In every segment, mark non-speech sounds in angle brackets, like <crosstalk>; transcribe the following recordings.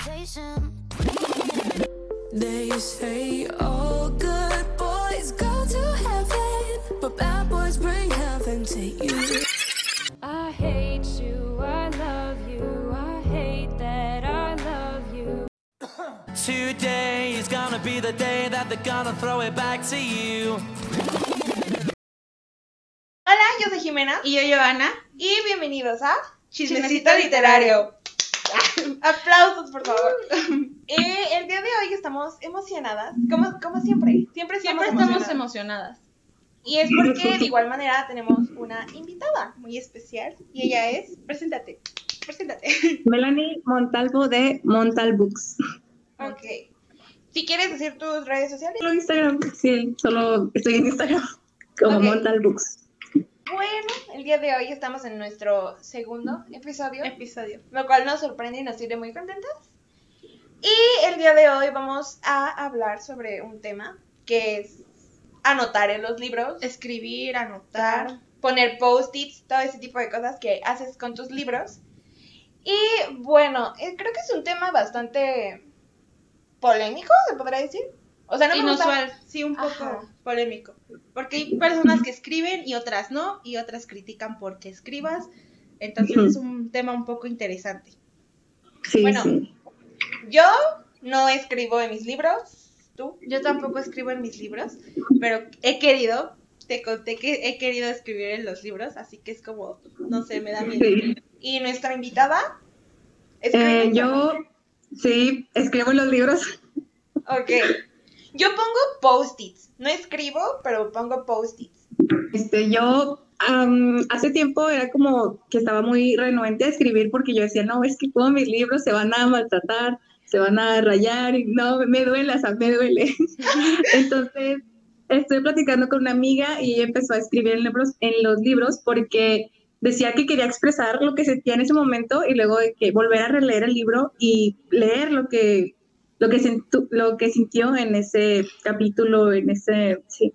conversation. They say all good boys go to heaven, but bad boys bring heaven to you. I hate you, I love you, I hate that I love you. <coughs> Today is gonna be the day that they're gonna throw it back to you. Hola, yo soy Jimena. Y yo, Joana. Y bienvenidos a Chismecito literario. <laughs> Aplausos, por favor. <laughs> Eh, el día de hoy estamos emocionadas, como, como siempre. Siempre estamos, Siempre estamos emocionadas. emocionadas. Y es porque de igual manera tenemos una invitada muy especial. Y ella es, preséntate, preséntate. <laughs> Melanie Montalvo de Montal Books. Ok. Si quieres decir tus redes sociales. Solo Instagram, sí, solo estoy en Instagram como Ok. Montal Books. Bueno, el día de hoy estamos en nuestro segundo episodio. Episodio. lo cual nos sorprende y nos tiene muy contentas. Y el día de hoy vamos a hablar sobre un tema que es anotar en los libros, Escribir, anotar. poner post-its, todo ese tipo de cosas que haces con tus libros. Y bueno, eh, creo que es un tema bastante polémico, se podría decir. O sea, no me gusta- Inusual, sí, un poco Ajá. polémico. Porque hay personas que escriben y otras no, y otras critican porque escribas. Entonces es un tema un poco interesante. Sí, Bueno. sí. Yo no escribo en mis libros, tú. Yo tampoco escribo en mis libros, pero he querido, te conté que he querido escribir en los libros, así que es como, no sé, me da miedo. Sí. Y nuestra invitada. Eh, yo, sí, escribo en los libros. Ok. Yo pongo post-its. No escribo, pero pongo post-its. Este, yo am, hace tiempo era como que estaba muy renuente a escribir porque yo decía, no, es que todos mis libros se van a maltratar, se van a rayar, y no, me duele, o sea, me duele. <laughs> Entonces, estoy platicando con una amiga y empezó a escribir en, libros, en los libros porque decía que quería expresar lo que sentía en ese momento y luego de que volver a releer el libro y leer lo que, lo que, sentu- lo que sintió en ese capítulo, en ese, sí,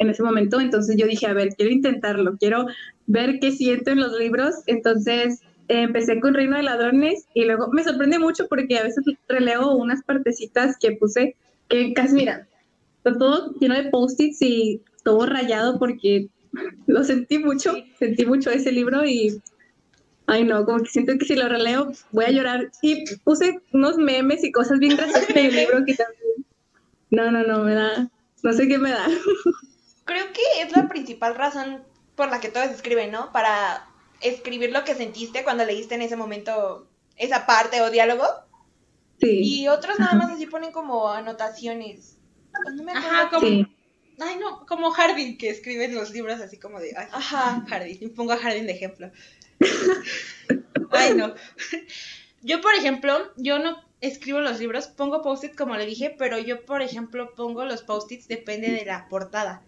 en ese momento. Entonces yo dije, a ver, quiero intentarlo, quiero ver qué siento en los libros. Entonces eh, empecé con Reino de Ladrones y luego me sorprende mucho porque a veces releo unas partecitas que puse que casi, mira, está todo lleno de post-its y todo rayado porque <laughs> lo sentí mucho, sentí mucho ese libro y, ay no, como que siento que si lo releo voy a llorar. Y puse unos memes y cosas bien graciosas en el libro que también, no, no, no, me da, no sé qué me da. Creo que es la principal razón por la que todos escriben, ¿no? Para escribir lo que sentiste cuando leíste en ese momento esa parte o diálogo. Sí. Y otros nada más así ponen como anotaciones. No me acuerdo. Ajá, como, Sí. ay no, como Hardin que escribe en los libros así como de, ay, Ajá. Hardin, y pongo a Hardin de ejemplo. <laughs> Ay, no. Yo, por ejemplo, yo no escribo los libros, pongo post-its como le dije, pero yo, por ejemplo, pongo los post-its depende de la portada.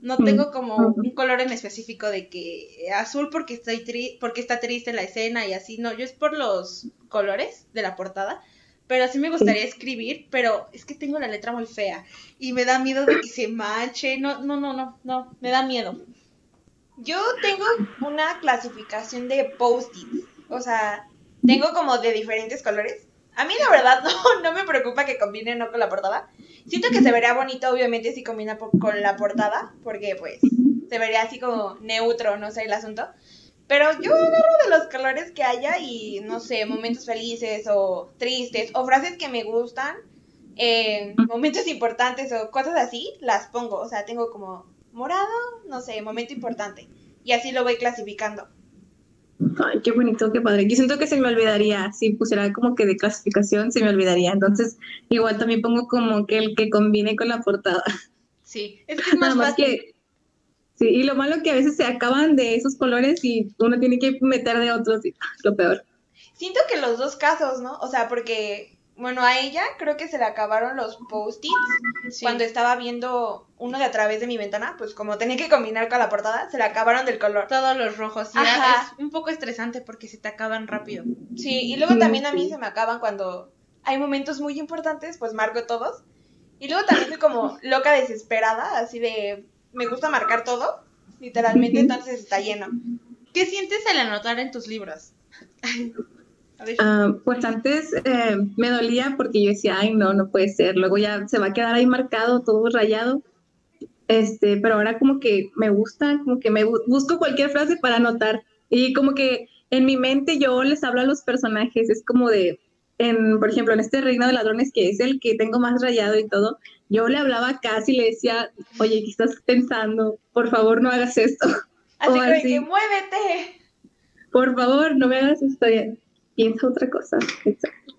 No Mm. tengo como un color en específico de que azul porque estoy tri porque está triste la escena y así, no, yo es por los colores de la portada. Pero sí me gustaría escribir, pero es que tengo la letra muy fea y me da miedo de que se manche. No, no, no, no, no, me da miedo. Yo tengo una clasificación de post-its. O sea, tengo como de diferentes colores. A mí la verdad <laughs> no, no me preocupa que combine no con la portada. Siento que se vería bonito obviamente si combina con la portada, porque pues se vería así como neutro, no sé, el asunto. Pero yo agarro de los colores que haya y no sé, momentos felices o tristes o frases que me gustan, eh, momentos importantes o cosas así, las pongo. O sea, tengo como morado, no sé, momento importante. Y así lo voy clasificando. Ay, qué bonito, qué padre. Yo siento que se me olvidaría, si pusiera como que de clasificación, se me olvidaría. Entonces, igual también pongo como que el que combine con la portada. Sí, es que es Nada más más fácil. que, sí, y lo malo que a veces se acaban de esos colores y uno tiene que meter de otros, y, lo peor. Siento que los dos casos, ¿no? O sea, porque, bueno, a ella creo que se le acabaron los post-its Sí. cuando estaba viendo uno de a través de mi ventana, pues como tenía que combinar con la portada, se le acabaron del color. todos los rojos. Y Ajá. es un poco estresante porque se te acaban rápido. Sí, y luego también a mí se me acaban cuando hay momentos muy importantes, pues marco todos. Y luego también soy como <laughs> loca desesperada, así de, me gusta marcar todo, literalmente, entonces está lleno. ¿Qué sientes al anotar en tus libros? <laughs> Ah, pues antes eh, me dolía porque yo decía, ay, no, no puede ser. Luego ya se va a quedar ahí marcado, todo rayado. Este, pero ahora como que me gusta, como que me bu- busco cualquier frase para anotar. Y como que en mi mente yo les hablo a los personajes. Es como de, en, por ejemplo, en este Reino de Ladrones, que es el que tengo más rayado y todo, yo le hablaba y le decía, oye, ¿qué estás pensando? Por favor, no hagas esto. <laughs> Así O de así. que muévete. Por favor, no me hagas esto. Ya, Piensa otra cosa. Exacto.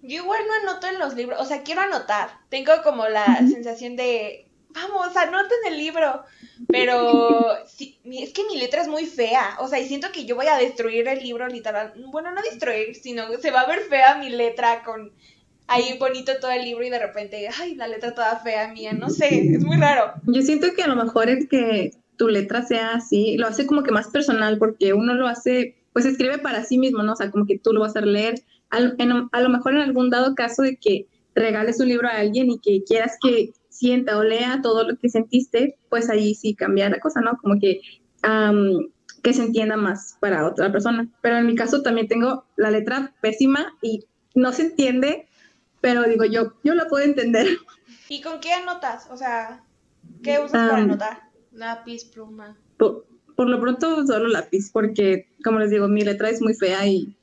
Yo igual no anoto en los libros, o sea, quiero anotar. Tengo como la sensación de, vamos, anota en el libro. Pero <laughs> sí, es que mi letra es muy fea, o sea, y siento que yo voy a destruir el libro literal. Bueno, no destruir, sino se va a ver fea mi letra con ahí bonito todo el libro y de repente, ay, la letra toda fea mía, no sé, es muy raro. Yo siento que a lo mejor el que tu letra sea así, lo hace como que más personal, porque uno lo hace, pues escribe para sí mismo, ¿no? O sea, como que tú lo vas a leer. Al- en- a lo mejor en algún dado caso de que regales un libro a alguien y que quieras que sienta o lea todo lo que sentiste, pues ahí sí cambia la cosa, ¿no? Como que, am, que se entienda más para otra persona. Pero en mi caso también tengo la letra pésima y no se entiende, pero digo yo, yo la puedo entender. ¿Y con qué anotas? O sea, ¿qué usas para Ah. anotar? Lápiz, pluma. Por lo pronto solo lápiz, porque como les digo, mi letra es muy fea y,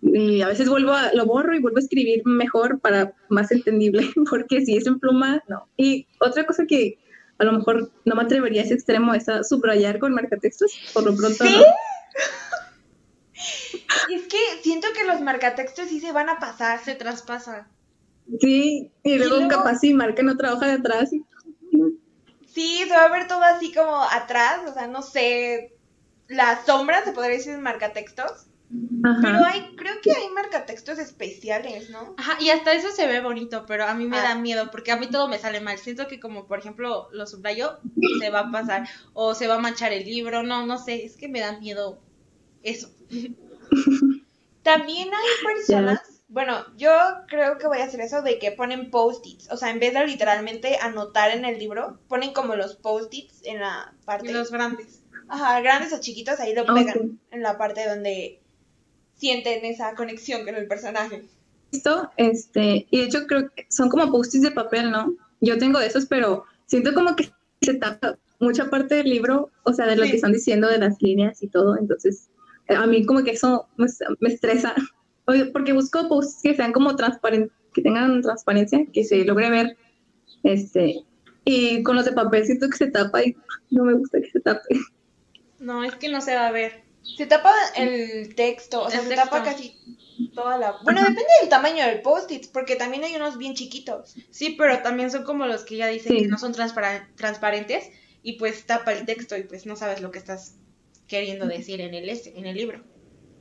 y a veces vuelvo a, lo borro y vuelvo a escribir mejor para más entendible, <laughs> porque si es en pluma, no. Y otra cosa que a lo mejor no me atrevería a ese extremo es a subrayar con marcatextos, por lo pronto ¿Sí? no. <laughs> Es que siento que los marcatextos sí se van a pasar. Se traspasa. Sí, y luego, luego- capaz si marcan otra hoja de atrás y Sí, se va a ver todo así como atrás, o sea, no sé, las sombras se podría decir en marcatextos, Ajá. pero hay, creo que hay marcatextos especiales, ¿no? Ajá, y hasta eso se ve bonito, pero a mí me Ah. da miedo porque a mí todo me sale mal. Siento que como, por ejemplo, lo subrayo, se va a pasar o se va a manchar el libro, no, no sé, es que me da miedo eso. <laughs> También hay personas, bueno, yo creo que voy a hacer eso de que ponen post-its, o sea, en vez de literalmente anotar en el libro, ponen como los post-its en la parte, Y los grandes. ajá, grandes o chiquitos, ahí lo pegan en la parte donde sienten esa conexión con el personaje. visto, este, y de hecho creo que son como post-its de papel, ¿no? Yo tengo de esos, pero siento como que se tapa mucha parte del libro, o sea, de lo Sí. que están diciendo de las líneas y todo, entonces a mí como que eso me, me estresa, porque busco posts que sean como transparentes, que tengan transparencia, que se logre ver, este, y con los de papel siento que se tapa y no me gusta que se tape. No, es que no se va a ver. Se tapa el texto, o sea, El se texto. tapa casi toda la... Bueno, depende del tamaño del post-it, porque también hay unos bien chiquitos. Sí, pero también son como los que ya dicen Sí. que no son transparentes y pues tapa el texto y pues no sabes lo que estás queriendo decir en el, en el libro.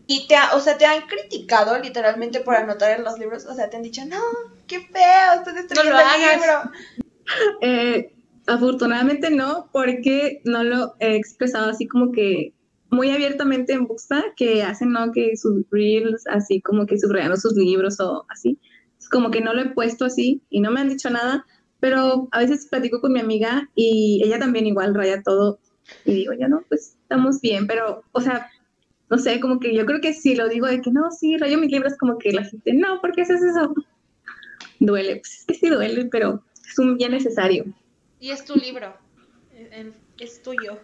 Y te, ha- o sea, te han criticado literalmente por anotar en los libros, o sea, te han dicho, no, qué feo, estás destruyendo No lo el hagas". libro. <laughs> Eh, afortunadamente no, porque no lo he expresado así como que muy abiertamente en Busta, que hacen, ¿no? Que sus reels, así como que subrayando sus libros o así. Es como que no lo he puesto así y no me han dicho nada, pero a veces platico con mi amiga y ella también igual raya todo y digo, ya no, pues estamos bien, pero, o sea, no sé, como que yo creo que si lo digo de que no, sí, rayo mis libros, como que la gente, no, ¿por qué haces eso? Duele, pues es que sí duele, pero es un bien necesario. Y es tu libro, eh, es tuyo.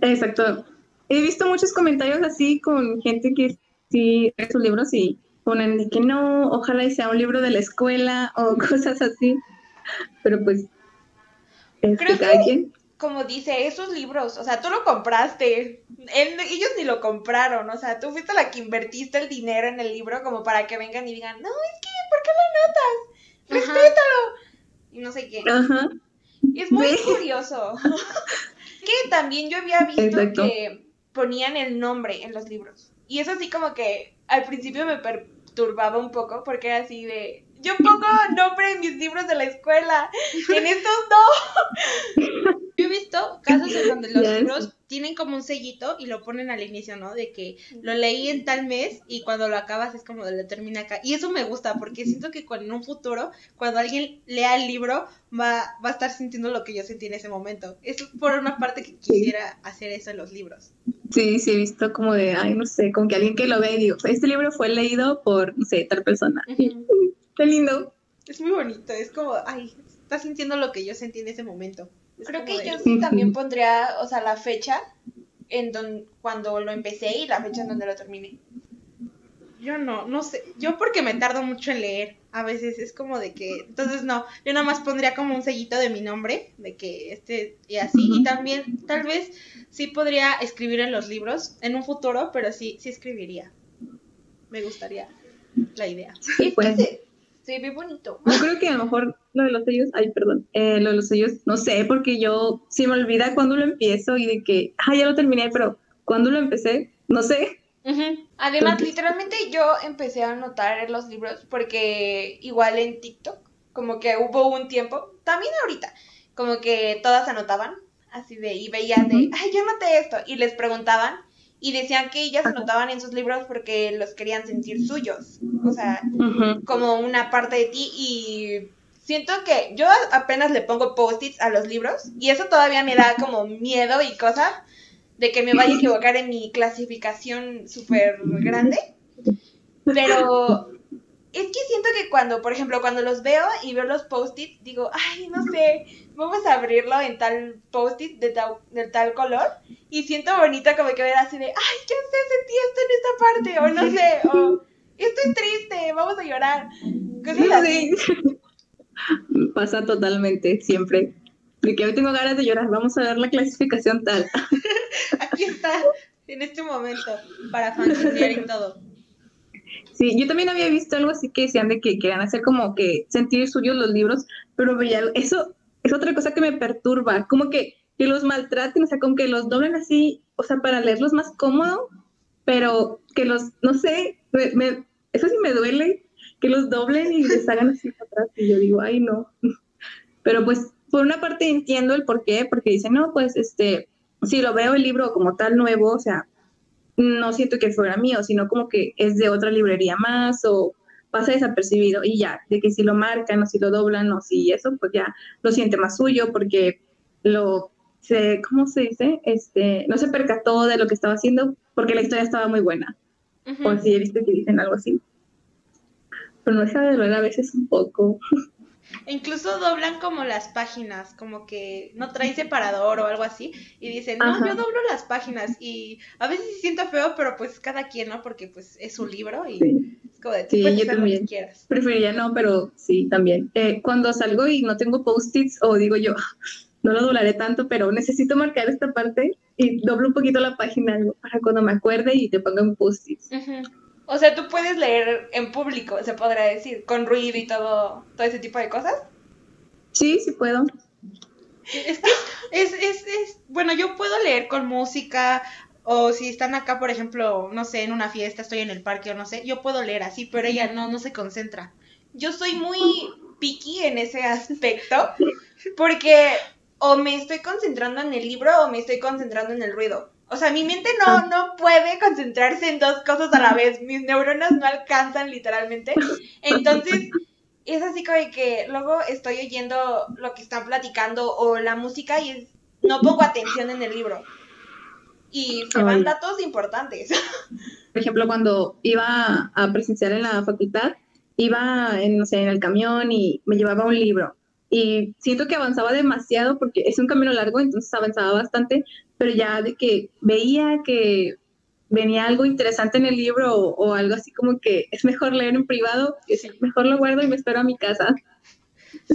Exacto. He visto muchos comentarios así con gente que sí lee sus libros y ponen de que no, ojalá y sea un libro de la escuela o <laughs> cosas así. Pero pues, este, Creo cada que-. Como dice, esos libros, o sea, tú lo compraste, Él- ellos ni lo compraron, o sea, tú fuiste la que invertiste el dinero en el libro como para que vengan y digan, no, es que, ¿por qué lo notas? Ajá. Respétalo. Y no sé qué. Ajá. Y es muy curioso. <laughs> que también yo había visto Exacto. que ponían el nombre en los libros. Y eso sí como que al principio me perturbaba un poco porque era así de... Yo pongo nombre en mis libros de la escuela. En estos no. <laughs> Yo he visto casos en donde los libros tienen como un sellito y lo ponen al inicio, ¿no? De que lo leí en tal mes y cuando lo acabas es como de lo termina acá. Y eso me gusta porque siento que en un futuro, cuando alguien lea el libro, va, va a estar sintiendo lo que yo sentí en ese momento. Es por una parte que quisiera hacer eso en los libros. Sí, sí, he visto como de, ay, no sé, como que alguien que lo ve y digo, este libro fue leído por, no sé, tal persona. Ujú. <laughs> Qué lindo. Es muy bonito, es como, ay, estás sintiendo lo que yo sentí en ese momento. Es Creo que de- yo sí también pondría, o sea, la fecha en don, cuando lo empecé y la fecha en donde lo terminé. Yo no, no sé, yo porque me tardo mucho en leer, a veces es como de que, entonces no, yo nada más pondría como un sellito de mi nombre, de que este y así, y también tal vez sí podría escribir en los libros en un futuro, pero sí, sí escribiría. Me gustaría la idea. Sí, pues. Se, se ve bonito. Yo creo que a lo mejor lo de los sellos, ay, perdón, eh, lo de los sellos, no sé, porque yo sí me olvida cuando lo empiezo y de que, ah, ya lo terminé, pero cuando lo empecé, no sé. Además, Entonces- literalmente yo empecé a anotar los libros porque igual en TikTok, como que hubo un tiempo, también ahorita, como que todas anotaban, así de, y veían de, ay, yo anoté esto, y les preguntaban, y decían que ellas anotaban en sus libros porque los querían sentir suyos, o sea, como una parte de ti, y siento que yo apenas le pongo post-its a los libros, y eso todavía me da como miedo y cosas de que me vaya a equivocar en mi clasificación súper grande. Pero es que siento que cuando, por ejemplo, cuando los veo y veo los post-its, digo, ay, no sé, vamos a abrirlo en tal post-it de tal, de tal color. Y siento bonito como que ver así de, ay, ya sé, sentí esto en esta parte, o no sé, o esto es triste, vamos a llorar. Cosas así. Sí. Pasa totalmente, siempre. Porque hoy tengo ganas de llorar, vamos a ver la clasificación tal. <laughs> Aquí está, en este momento, para fantasear y todo. Sí, yo también había visto algo así que decían de que querían hacer como que sentir suyos los libros, pero veía, eso es otra cosa que me perturba, como que, que los maltraten, o sea, como que los doblen así, o sea, para leerlos más cómodo, pero que los, no sé, me- me- eso sí me duele, que los doblen y les hagan así para atrás, y yo digo, ay, no. <laughs> Pero pues, por una parte entiendo el por qué, porque dicen, no, pues, este, si lo veo el libro como tal nuevo, o sea, no siento que fuera mío, sino como que es de otra librería más o pasa desapercibido y ya, de que si lo marcan o si lo doblan o si eso, pues ya lo siente más suyo porque lo, se, ¿cómo se dice? Este, no se percató de lo que estaba haciendo porque la historia estaba muy buena. Ujú. O así he visto que dicen algo así. Pero no deja de a veces un poco. <laughs> E Incluso doblan como las páginas, como que no traen separador o algo así, y dicen, no, Ajá. yo doblo las páginas, y a veces siento feo, pero pues cada quien, ¿no? Porque pues es un libro y Sí. es como de, tú Sí, puedes yo hacer lo que también. quieras. Preferiría no, pero sí, también. Eh, cuando salgo y no tengo post-its o digo yo, no lo doblaré tanto, pero necesito marcar esta parte y doblo un poquito la página algo para cuando me acuerde y te ponga un post-its. Ujú. O sea, tú puedes leer en público, se podrá decir, con ruido y todo, todo ese tipo de cosas. Sí, sí puedo. Es que es, es, es, bueno, yo puedo leer con música, o si están acá, por ejemplo, no sé, en una fiesta, estoy en el parque o no sé, yo puedo leer así, pero ella no, no se concentra. Yo soy muy picky en ese aspecto porque o me estoy concentrando en el libro o me estoy concentrando en el ruido. O sea, mi mente no, no puede concentrarse en dos cosas a la vez. Mis neuronas no alcanzan literalmente. Entonces, es así como de que luego estoy oyendo lo que están platicando o la música y es- no pongo atención en el libro. Y se van Ay. datos importantes. <laughs> Por ejemplo, cuando iba a presenciar en la facultad, iba en, no sé, en el camión y me llevaba un libro. Y siento que avanzaba demasiado porque es un camino largo, entonces avanzaba bastante, pero ya de que veía que venía algo interesante en el libro o, o algo así como que es mejor leer en privado, es mejor lo guardo y me espero a mi casa.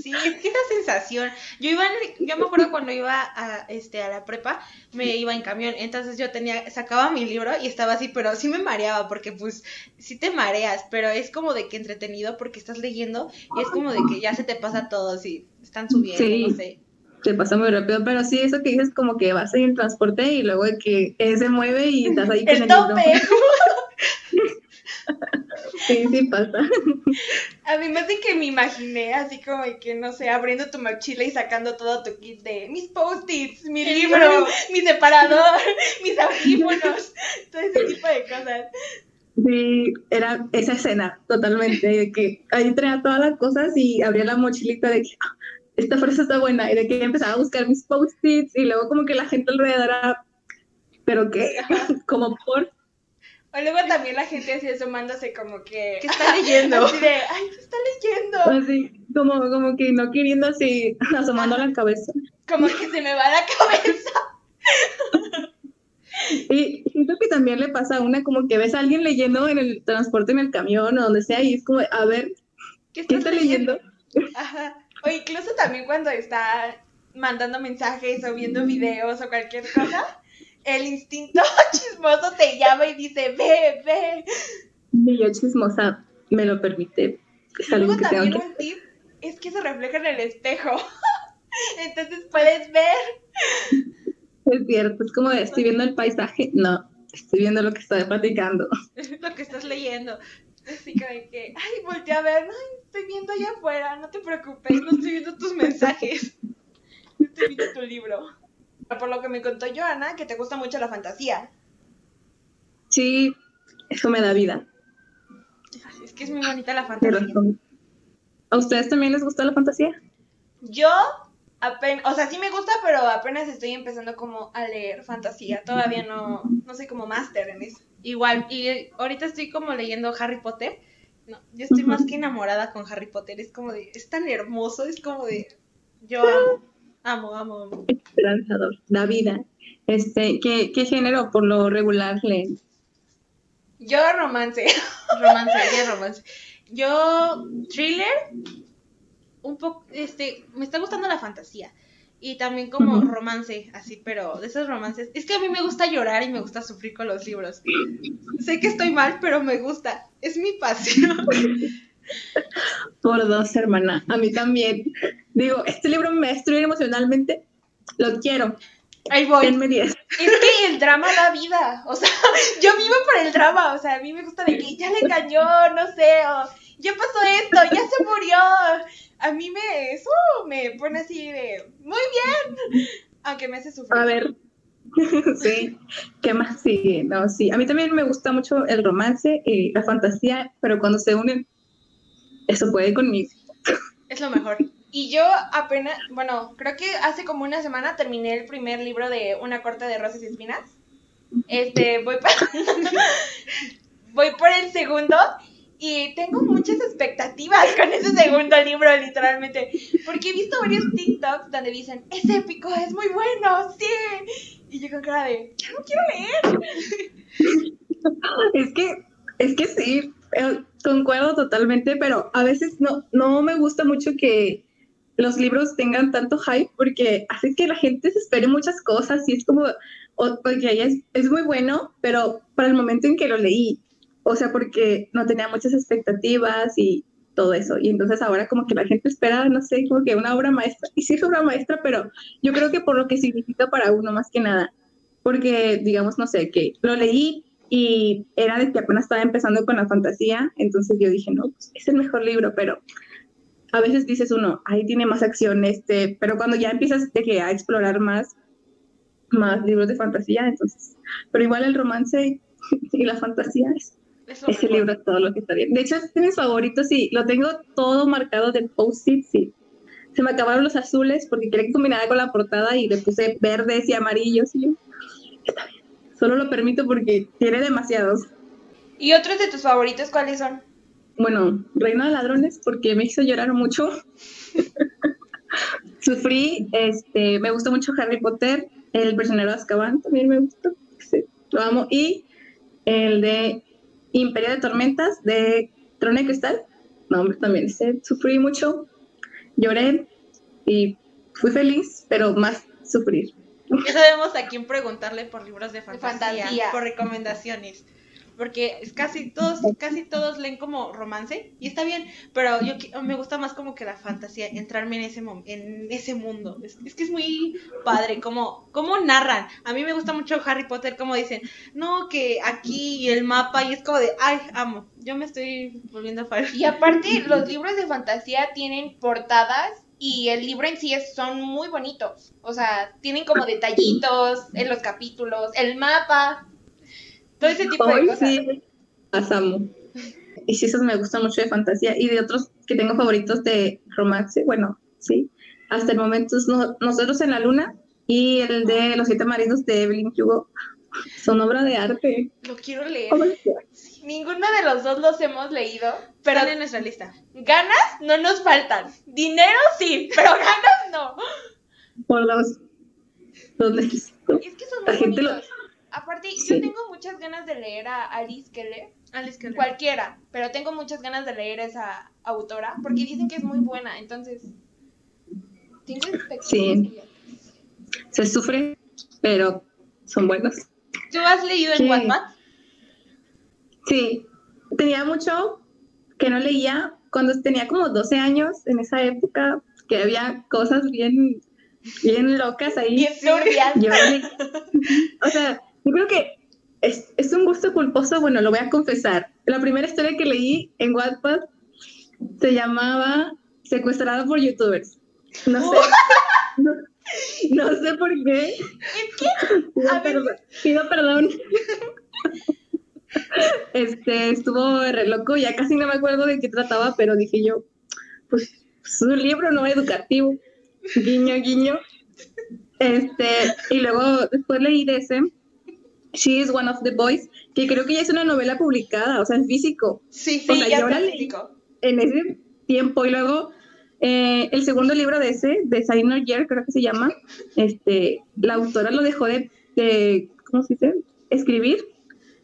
Sí, es que esa sensación. Yo iba, en- yo me acuerdo cuando iba a, este, a la prepa, me iba en camión, entonces yo tenía, sacaba mi libro y estaba así, pero sí me mareaba porque pues sí te mareas, pero es como de que entretenido porque estás leyendo y es como de que ya se te pasa todo, sí, están subiendo, Sí. no sé. Se pasa muy rápido, pero sí, eso que dices como que vas en el transporte y luego de que se mueve y estás ahí <laughs> con El tope. <laughs> Sí, sí pasa. Además de que me imaginé así como de que, no sé, abriendo tu mochila y sacando todo tu kit de mis post-its, mi El libro, libro. mi separador, <laughs> mis audífonos, todo ese tipo de cosas. Sí, era esa escena totalmente, de que ahí traía todas las cosas y abría la mochilita de que "Ah, esta frase está buena y de que empezaba a buscar mis post-its y luego como que la gente alrededor era, pero que <laughs> como por O luego también la gente así asomándose como que... ¿Qué está <laughs> leyendo? Así de, ay, ¿qué está leyendo? así, como, como que no queriendo así, <laughs> asomando la cabeza. Como que se me va la cabeza. Y siento que también le pasa a una como que ves a alguien leyendo en el transporte, en el camión o donde sea, y es como, a ver, ¿Qué ¿qué está leyendo? Ajá. O incluso también cuando está mandando mensajes o viendo videos o cualquier cosa, el instinto <laughs> chismoso te llama y dice, ve, ve. Y yo chismosa, me lo permite. Es algo tengo también que un tip es que se refleja en el espejo. <laughs> Entonces puedes ver. Es cierto, es como de, estoy viendo el paisaje. No, estoy viendo lo que está platicando. <laughs> Lo que estás leyendo. Así como que, ay, volteé a ver, ay, estoy viendo allá afuera, no te preocupes, no estoy viendo tus mensajes. No estoy viendo tu libro. Por lo que me contó Joana, que te gusta mucho la fantasía. Sí, eso me da vida. Es que es muy bonita la de fantasía. ¿A ustedes también les gusta la fantasía? Yo apenas, o sea, sí me gusta, pero apenas estoy empezando como a leer fantasía. Todavía no, no soy como máster en eso. Igual, y ahorita estoy como leyendo Harry Potter. No, yo estoy más que enamorada con Harry Potter. Es como de, es tan hermoso, es como de, yo amo, amo, amo, amo. Esperanzador, da vida. Este, ¿qué, qué género por lo regular leen? Yo romance. <laughs> Romance, ya romance. Yo, thriller, un poco, este, me está gustando la fantasía. Y también como romance, así, pero de esos romances. Es que a mí me gusta llorar y me gusta sufrir con los libros. Sé que estoy mal, pero me gusta. Es mi pasión. <laughs> Por dos, hermana. A mí también. Digo, este libro me destruir emocionalmente. Lo quiero. Ahí voy. Denme 10. Es que el drama da vida. O sea, <laughs> yo vivo por el drama. O sea, a mí me gusta de que ya le engañó, no sé, o ya pasó esto, ya se murió. A mí me, eso me pone así de, muy bien. Aunque me hace sufrir. A ver. <laughs> sí. ¿Qué más sigue? No, sí. A mí también me gusta mucho el romance y la fantasía, pero cuando se unen, eso puede conmigo. Es lo mejor. Y yo apenas, bueno, creo que hace como una semana terminé el primer libro de Una corte de rosas y espinas. Este, voy por, <laughs> voy por el segundo y tengo muchas expectativas con ese segundo libro, literalmente. Porque he visto varios TikToks donde dicen, es épico, es muy bueno, sí. Y yo con cara de, ya no quiero leer. <laughs> Es que, es que sí, eh, concuerdo totalmente, pero a veces no, no me gusta mucho que los libros tengan tanto hype porque hace que la gente se espere muchas cosas y es como, o- porque es, es muy bueno, pero para el momento en que lo leí, o sea, porque no tenía muchas expectativas y todo eso, y entonces ahora como que la gente espera, no sé, como que una obra maestra, y sí es obra maestra, pero yo creo que por lo que significa para uno más que nada, porque digamos, no sé, que lo leí y era de que apenas estaba empezando con la fantasía, entonces yo dije, no, pues es el mejor libro, pero a veces dices uno, ahí tiene más acción, este, pero cuando ya empiezas de que a explorar más, más libros de fantasía, entonces, pero igual el romance <laughs> y la fantasía es Ese mejor. libro es todo lo que está bien. De hecho, es de mis favoritos y lo tengo todo marcado de post-its y se me acabaron los azules porque quería que combinara con la portada y le puse verdes y amarillos y yo, está bien. Solo lo permito porque tiene demasiados. ¿Y otros de tus favoritos cuáles son? Bueno, Reino de Ladrones porque me hizo llorar mucho. <laughs> Sufrí, este, me gustó mucho Harry Potter, El prisionero de Azkaban también me gustó, sí, lo amo. Y el de Imperio de Tormentas de Trono de Cristal, no, hombre, también ese, sufrí mucho, lloré y fui feliz, pero más sufrir. Ya sabemos a quién preguntarle por libros de fantasía, fantasía. por recomendaciones. Porque es casi todos, casi todos leen como romance, y está bien, pero yo me gusta más como que la fantasía, entrarme en ese en ese mundo. Es, es que es muy padre, como, como narran. A mí me gusta mucho Harry Potter, como dicen, no, que aquí el mapa, y es como de, ay, amo. Yo me estoy volviendo fan. Y aparte, los libros de fantasía tienen portadas y el libro en sí es, son muy bonitos. O sea, tienen como detallitos en los capítulos, el mapa, todo ese tipo de cosas. sí, las amo. Y sí, esos me gustan mucho de fantasía. Y de otros que tengo favoritos de romance, bueno, sí. Hasta el momento es No- Nosotros en la Luna y el de Los Siete Maridos de Evelyn Hugo. Son obra de arte. Lo quiero leer. Ninguno de los dos los hemos leído, pero Están en nuestra lista. ganas no nos faltan. Dinero sí, pero ganas no. Por los, los necesito. Es que son La muy gente lo- bonitos. Aparte, Sí. yo tengo muchas ganas de leer a Alice Keller. Alice Keller. Cualquiera, pero tengo muchas ganas de leer a esa autora porque dicen que es muy buena, entonces tengo expectativas. Sí. Se sufre, pero son buenos. ¿Tú has leído en. Wattpad? Sí, tenía mucho que no leía cuando tenía como 12 años en esa época, que había cosas bien, bien locas ahí. Bien le- <laughs> o sea, yo creo que es, es un gusto culposo, bueno, lo voy a confesar. La primera historia que leí en Wattpad se llamaba Secuestrada por YouTubers. No sé. No, <laughs> no sé por qué. Pido, a perdón, pido perdón. Este, estuvo re loco, ya casi no me acuerdo de qué trataba, pero dije yo, pues es un libro no educativo, guiño, guiño. Este, y luego después leí de ese, She is one of the boys, que creo que ya es una novela publicada, o sea, en físico, Sí, O Sí, sea, ya físico. en ese tiempo. Y luego eh, el segundo libro de ese, de Year, creo que se llama, este, la autora lo dejó de, de, ¿cómo se dice? Escribir.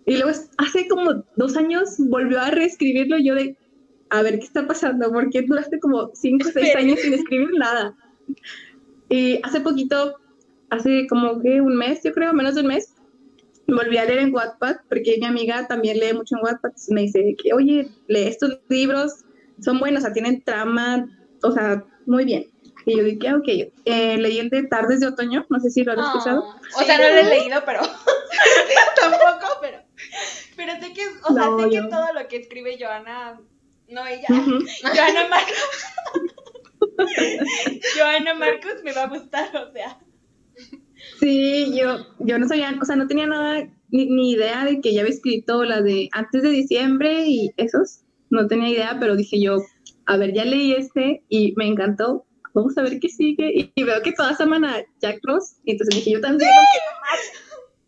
Y luego hace como dos años volvió a reescribirlo yo de, a ver qué está pasando, porque duraste como cinco o seis años sin escribir nada. Y hace poquito, hace como que un mes, yo creo, menos de un mes, volví a leer en Wattpad, porque mi amiga también lee mucho en Wattpad, me dice que, oye, lee estos libros, son buenos, o sea, tienen trama, o sea, muy bien. Y yo dije, ah, ok, eh, leí el de Tardes de Otoño, no sé si lo has escuchado. Ah, o sea, no lo he leído, pero <laughs> tampoco, pero pero sé que, o sea, No, sé que yo- todo lo que escribe Joana, no ella, Ujú. Joana Marcos. <laughs> Joana Marcos me va a gustar, o sea. Sí, yo, yo no sabía, o sea, no tenía nada, ni, ni idea de que ya había escrito la de antes de diciembre y esos, no tenía idea, pero dije yo, a ver, ya leí este y me encantó, vamos a ver qué sigue, y, y veo que todas aman a Jack Ross, y entonces dije yo también,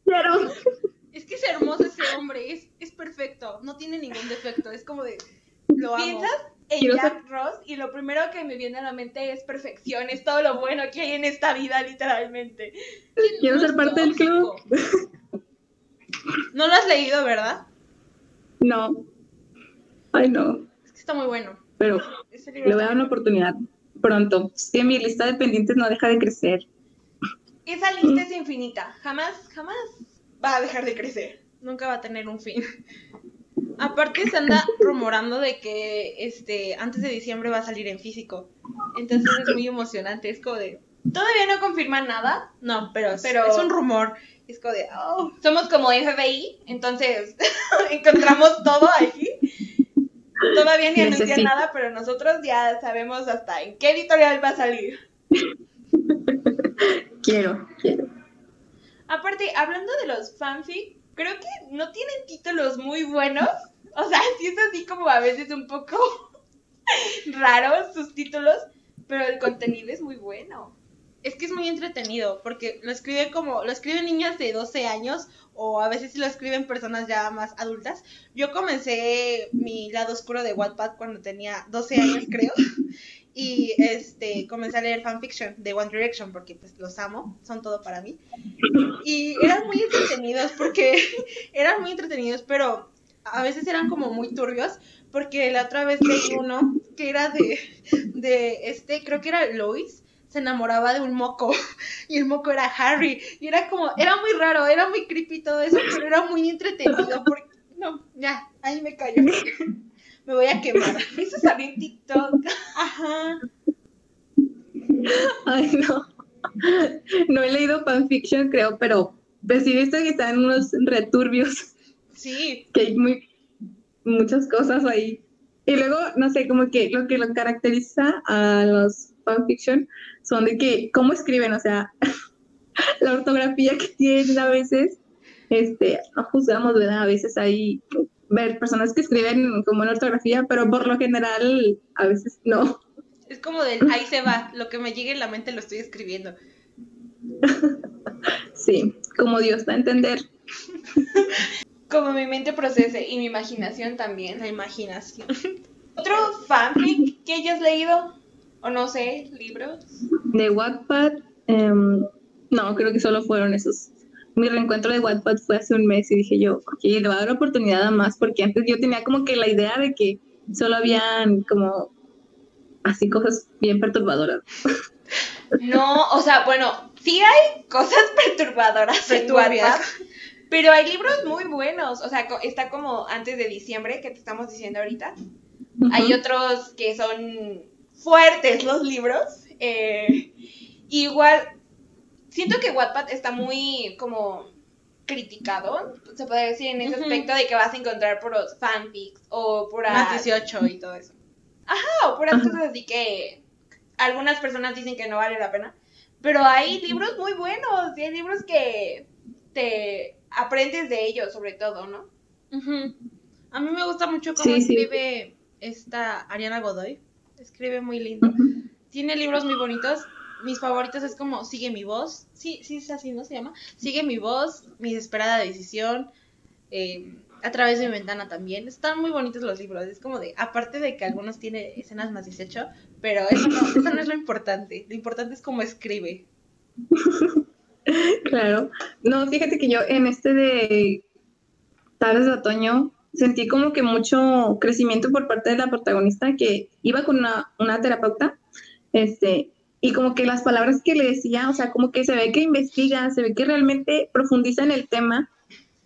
quiero más, quiero. Es que es hermoso ese hombre, es, es perfecto, no tiene ningún defecto, es como de, lo amo. Piensas en Quiero Jack Ross y lo primero que me viene a la mente es perfección, es todo lo bueno que hay en esta vida, literalmente. Quiero ser es parte del club. No lo has leído, ¿verdad? No, ay no, Es que está muy bueno. pero le voy a dar una oportunidad pronto, sí, mi lista de pendientes no deja de crecer. Esa lista es infinita, jamás, jamás va a dejar de crecer. nunca va a tener un fin. Aparte se anda rumorando de que este antes de diciembre va a salir en físico. Entonces es muy emocionante, es como de Todavía no confirman nada, no, pero, es- Pero- es un rumor. Es como de oh, somos como FBI, entonces <laughs> encontramos todo aquí. Todavía ni anuncian Necesito. nada, pero nosotros ya sabemos hasta en qué editorial va a salir. <laughs> Quiero, quiero. Aparte, hablando de los fanfic, creo que no tienen títulos muy buenos. O sea, <laughs> sí es así como a veces un poco <laughs> raros sus títulos, pero el contenido es muy bueno. es que es muy entretenido porque lo escribe como lo escriben niñas de 12 años o a veces lo escriben personas ya más adultas. Yo comencé mi lado oscuro de Wattpad cuando tenía 12 años, creo. Y este comencé a leer fanfiction de One Direction porque pues los amo, son todo para mí. Y eran muy entretenidos porque <laughs> eran muy entretenidos, pero a veces eran como muy turbios porque la otra vez leí uno que era de de este, creo que era Lois se enamoraba de un moco <laughs> y el moco era Harry y era como era muy raro, era muy creepy todo eso, pero era muy entretenido porque no, ya, ahí me callo. Me voy a quemar. <laughs> Eso salió en TikTok. Ajá. Ay, no. No he leído fanfiction, creo, pero pues sí he visto que están unos returbios, Sí, que hay muy, muchas cosas ahí. Y luego, no sé, como que lo que lo caracteriza a los fanfiction son de que, ¿cómo escriben? O sea, <laughs> la ortografía que tienen a veces, este, no juzgamos, ¿verdad? A veces hay ver personas que escriben como en ortografía, pero por lo general, a veces no. es como del ahí se va, lo que me llegue en la mente lo estoy escribiendo. <laughs> Sí, como Dios da a entender. <laughs> como mi mente procese y mi imaginación también. La imaginación. <laughs> ¿Otro fanfic que hayas leído? O no sé, libros. De Wattpad, em, no, creo que solo fueron esos. Mi reencuentro de Wattpad fue hace un mes y dije yo, ok, le voy a dar oportunidad a más, porque antes yo tenía como que la idea de que solo habían como así cosas bien perturbadoras. No, o sea, bueno, sí hay cosas perturbadoras en Perturbias. Wattpad, pero hay libros muy buenos. O sea, está como antes de diciembre, que te estamos diciendo ahorita. Hay otros que son fuertes los libros. eh, igual, siento que Wattpad está muy como criticado, se puede decir en ese aspecto de que vas a encontrar puros fanfics o puras Más 18 y todo eso. Ah, o puras cosas así que algunas personas dicen que no vale la pena. Pero hay libros muy buenos y hay libros que te aprendes de ellos, sobre todo, ¿no? Ujú. A mí me gusta mucho cómo Sí, sí. escribe esta Ariana Godoy. Escribe muy lindo. Tiene libros muy bonitos. Mis favoritos es como Sigue mi voz. Sí, sí es así, ¿no se llama? Sigue mi voz, Mi desesperada decisión. eh, a través de mi ventana también. Están muy bonitos los libros. Es como de, aparte de que algunos tienen escenas más 18, pero eso no, eso no es lo importante. Lo importante es cómo escribe. <laughs> Claro. No, fíjate que yo en este de Tardes de Otoño sentí como que mucho crecimiento por parte de la protagonista que iba con una, una terapeuta, este, y como que las palabras que le decía, o sea, como que se ve que investiga, se ve que realmente profundiza en el tema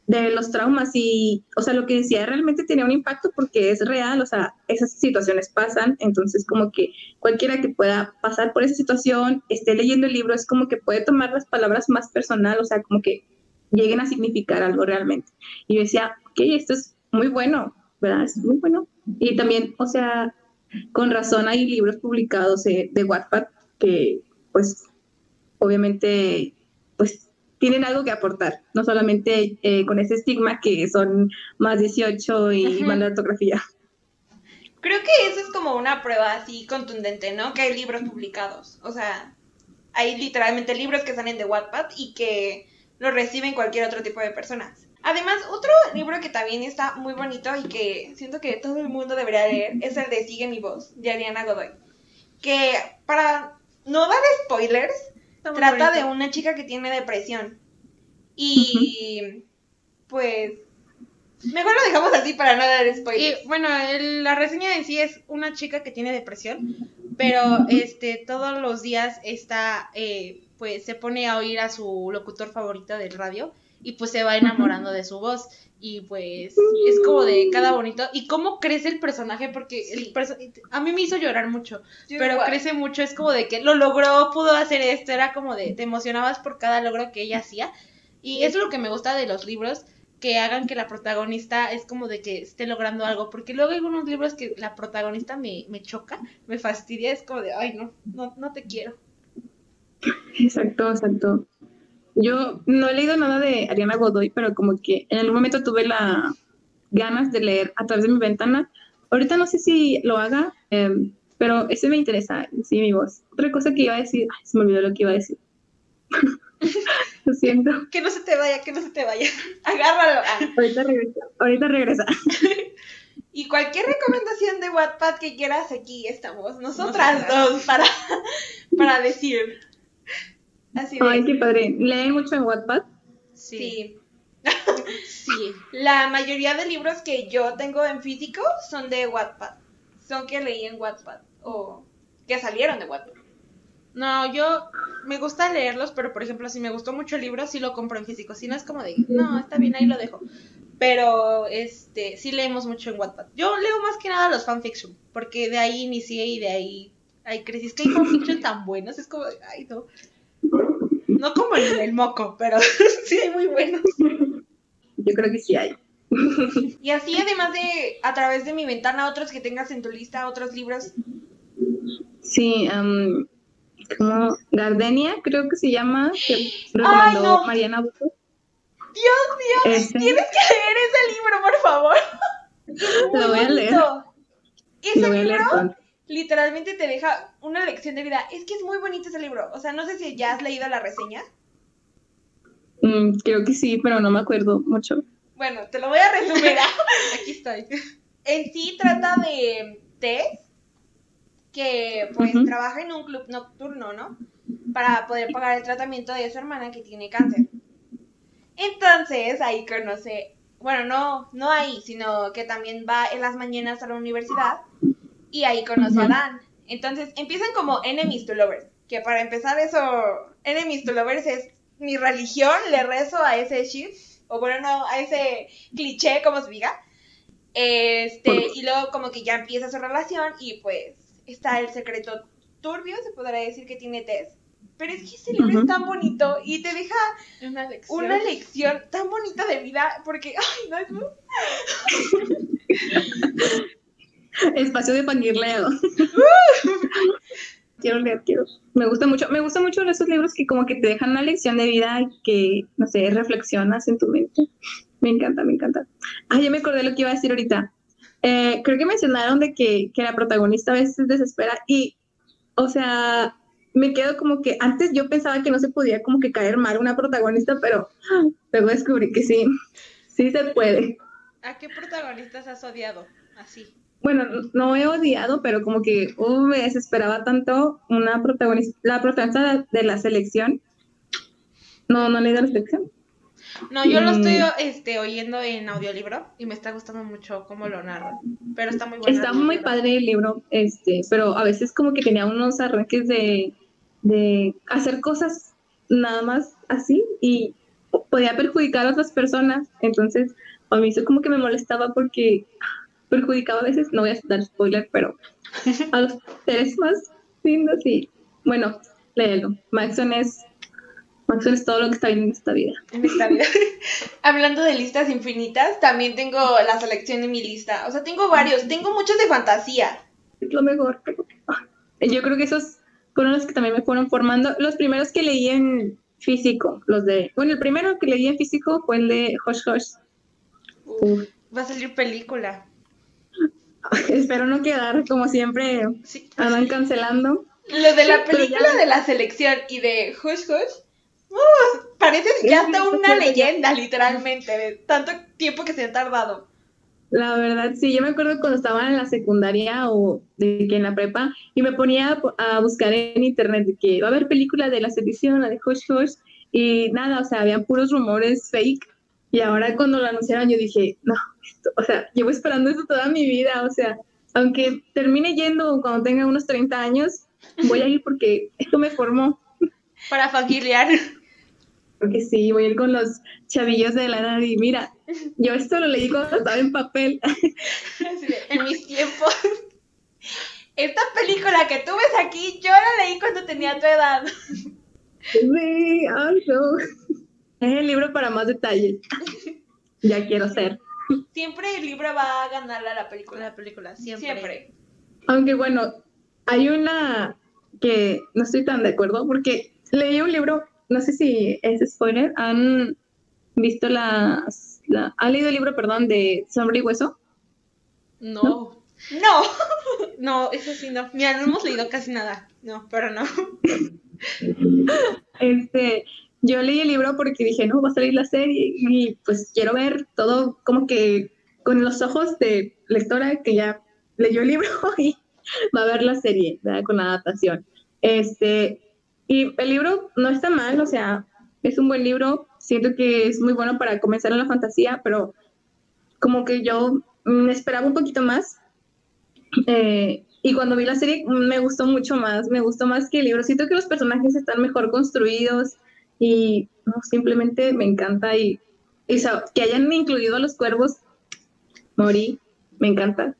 de los traumas y, o sea, lo que decía realmente tenía un impacto porque es real, o sea, esas situaciones pasan, entonces como que cualquiera que pueda pasar por esa situación, esté leyendo el libro, es como que puede tomar las palabras más personal, o sea, como que lleguen a significar algo realmente. Y yo decía, ok, esto es muy bueno, ¿verdad? Es muy bueno. Y también, o sea, con razón hay libros publicados eh, de Wattpad que, pues, obviamente, pues, tienen algo que aportar, no solamente eh, con ese estigma que son más 18 y Ujú. mala ortografía. Creo que eso es como una prueba así contundente, ¿no? Que hay libros publicados. O sea, hay literalmente libros que salen de Wattpad y que los reciben cualquier otro tipo de personas. Además, otro libro que también está muy bonito y que siento que todo el mundo debería leer es el de Sigue mi voz, de Ariana Godoy. Que para no dar spoilers, Está muy trata bonito. de una chica que tiene depresión. Y pues mejor lo dejamos así para no dar spoilers. Y bueno, el- la reseña en sí es una chica que tiene depresión, pero este todos los días está, eh, pues se pone a oír a su locutor favorito del radio y pues se va enamorando de su voz. Y pues es como de cada bonito. Y cómo crece el personaje porque el perso- a mí me hizo llorar mucho, Yo pero igual. crece mucho, es como de que lo logró, pudo hacer esto, era como de te emocionabas por cada logro que ella hacía. Y es lo que me gusta de los libros que hagan que la protagonista es como de que esté logrando algo, porque luego hay algunos libros que la protagonista me, me choca, me fastidia, es como de, ay, no, no, no te quiero. Exacto, exacto. Yo no he leído nada de Ariana Godoy, pero como que en algún momento tuve la ganas de leer a través de mi ventana. Ahorita no sé si lo haga, em, pero ese me interesa, sí, mi voz. Otra cosa que iba a decir, ay, se me olvidó lo que iba a decir. <laughs> lo siento. Que no se te vaya, que no se te vaya. <laughs> Agárralo. Ah. Ahorita regresa. Ahorita regresa. <laughs> Y cualquier recomendación de Wattpad que quieras, aquí estamos nosotras Nosotras. dos para, para decir. Así de. Ay, qué padre. ¿Leen mucho en Wattpad? sí. <laughs> Sí. La mayoría de libros que yo tengo en físico son de Wattpad. Son que leí en Wattpad. O que salieron de Wattpad. No, yo me gusta leerlos, pero por ejemplo, si me gustó mucho el libro, sí lo compro en físico. Si no es como de, no, está bien, ahí lo dejo. Pero, este, sí leemos mucho en Wattpad. Yo leo más que nada los fanfiction, porque de ahí inicié y de ahí, ahí crecí. Es que hay fanfiction tan buenos, es como, de, ay, no. No como el del moco, pero <laughs> sí hay muy buenos. Yo creo que sí hay. Y así, además de a través de mi ventana, otros que tengas en tu lista, otros libros. Sí, am, como Gardenia, creo que se llama, que no. Mariana Buto. Dios mío, Ese. tienes que leer ese libro, por favor. <laughs> Lo voy a leer. Ese Lo voy a leer libro pronto. Literalmente te deja una lección de vida. Es que es muy bonito ese libro. O sea, no sé si ya has leído la reseña. Mm, creo que sí, pero no me acuerdo mucho. Bueno, te lo voy a resumir. <laughs> Aquí estoy. en sí trata de Tess, que pues trabaja en un club nocturno, ¿no? Para poder pagar el tratamiento de su hermana que tiene cáncer. Entonces ahí conoce, bueno, no, no ahí, sino que también va en las mañanas a la universidad y ahí conoce a. Dan. Entonces empiezan como enemies to lovers, que para empezar eso, enemies to lovers es mi religión, le rezo a ese ship, o bueno, no, a ese cliché, como se diga. Este, y luego como que ya empieza su relación y pues está el secreto turbio, se podrá decir que tiene Tess. Pero es que ese libro es tan bonito y te deja Una lección. una lección tan bonita de vida porque, ay, no es <laughs> Espacio de fangirleo. <laughs> quiero leer, quiero. Me gusta mucho, me gusta mucho esos libros que como que te dejan una lección de vida y que, no sé, reflexionas en tu mente. Me encanta, me encanta. Ah, ya me acordé lo que iba a decir ahorita. Eh, creo que mencionaron de que, que la protagonista a veces desespera y, o sea, me quedo como que antes yo pensaba que no se podía como que caer mal una protagonista, pero luego descubrí que sí, sí se puede. ¿A qué protagonistas has odiado? Así. Bueno, no he odiado, pero como que uh, me desesperaba tanto una protagonista, la protagonista de la selección. No, no leí la selección. No, yo lo Mm. estoy este, oyendo en audiolibro y me está gustando mucho cómo lo narran. Pero está muy bueno. Está muy libro. padre el libro, este, pero a veces como que tenía unos arranques de, de hacer cosas nada más así y podía perjudicar a otras personas. Entonces, a mí eso como que me molestaba porque perjudicaba a veces, no voy a dar spoiler, pero a los seres más lindos y bueno, léelo. Maxon es, Maxon es todo lo que está bien en esta vida. en esta vida. <laughs> Hablando de listas infinitas, también tengo la selección en mi lista. O sea, tengo varios, tengo muchos de fantasía. es lo mejor. pero, ah, yo creo que esos fueron los que también me fueron formando. Los primeros que leí en físico, los de, bueno, el primero que leí en físico fue el de Hush. Uf, Va a salir película. <laughs> espero no quedar como siempre Sí. andan cancelando. Lo de la película de la selección y de Hush Hush, uh, parece ya hasta una leyenda, literalmente, de tanto tiempo que se han tardado. La verdad, sí, yo me acuerdo cuando estaba en la secundaria o de que en la prepa y me ponía a, buscar en internet de que va a haber película de la sedición, la de Hush Hush y nada, o sea, había puros rumores fake y ahora cuando lo anunciaron yo dije, no, esto- o sea, llevo esperando eso toda mi vida, o sea, aunque termine yendo cuando tenga unos 30 años, voy a ir porque esto me formó, <laughs> Para familiar. porque sí, voy a ir con los chavillos de la edad y mira, yo esto lo leí cuando estaba en papel. En mis tiempos. Esta película que tú ves aquí, yo la leí cuando tenía tu edad. Sí, ay, no. Es el libro para más detalles. <laughs> Ya quiero ser. Siempre el libro va a ganarle a la película. La película, siempre. Siempre. Aunque bueno, hay una que no estoy tan de acuerdo porque leí un libro, no sé si es spoiler, han visto las, la, han leído el libro, perdón, de Sombra y Hueso. No. ¿No? No. <laughs> No, eso sí no. Mira, no hemos leído casi nada. No, pero no. <laughs> Este, yo leí el libro porque dije, no, va a salir la serie y pues quiero ver todo como que con los ojos de lectora que ya leyó el libro <laughs> y va a ver la serie, ¿verdad? Con la adaptación. Este, y el libro no está mal, o sea, es un buen libro, siento que es muy bueno para comenzar en la fantasía, pero como que yo mm, esperaba un poquito más. Eh, y cuando vi la serie me gustó mucho más, me gustó más que el libro. Siento que los personajes están mejor construidos y no, simplemente me encanta y, que hayan incluido a los cuervos, morí, me encanta.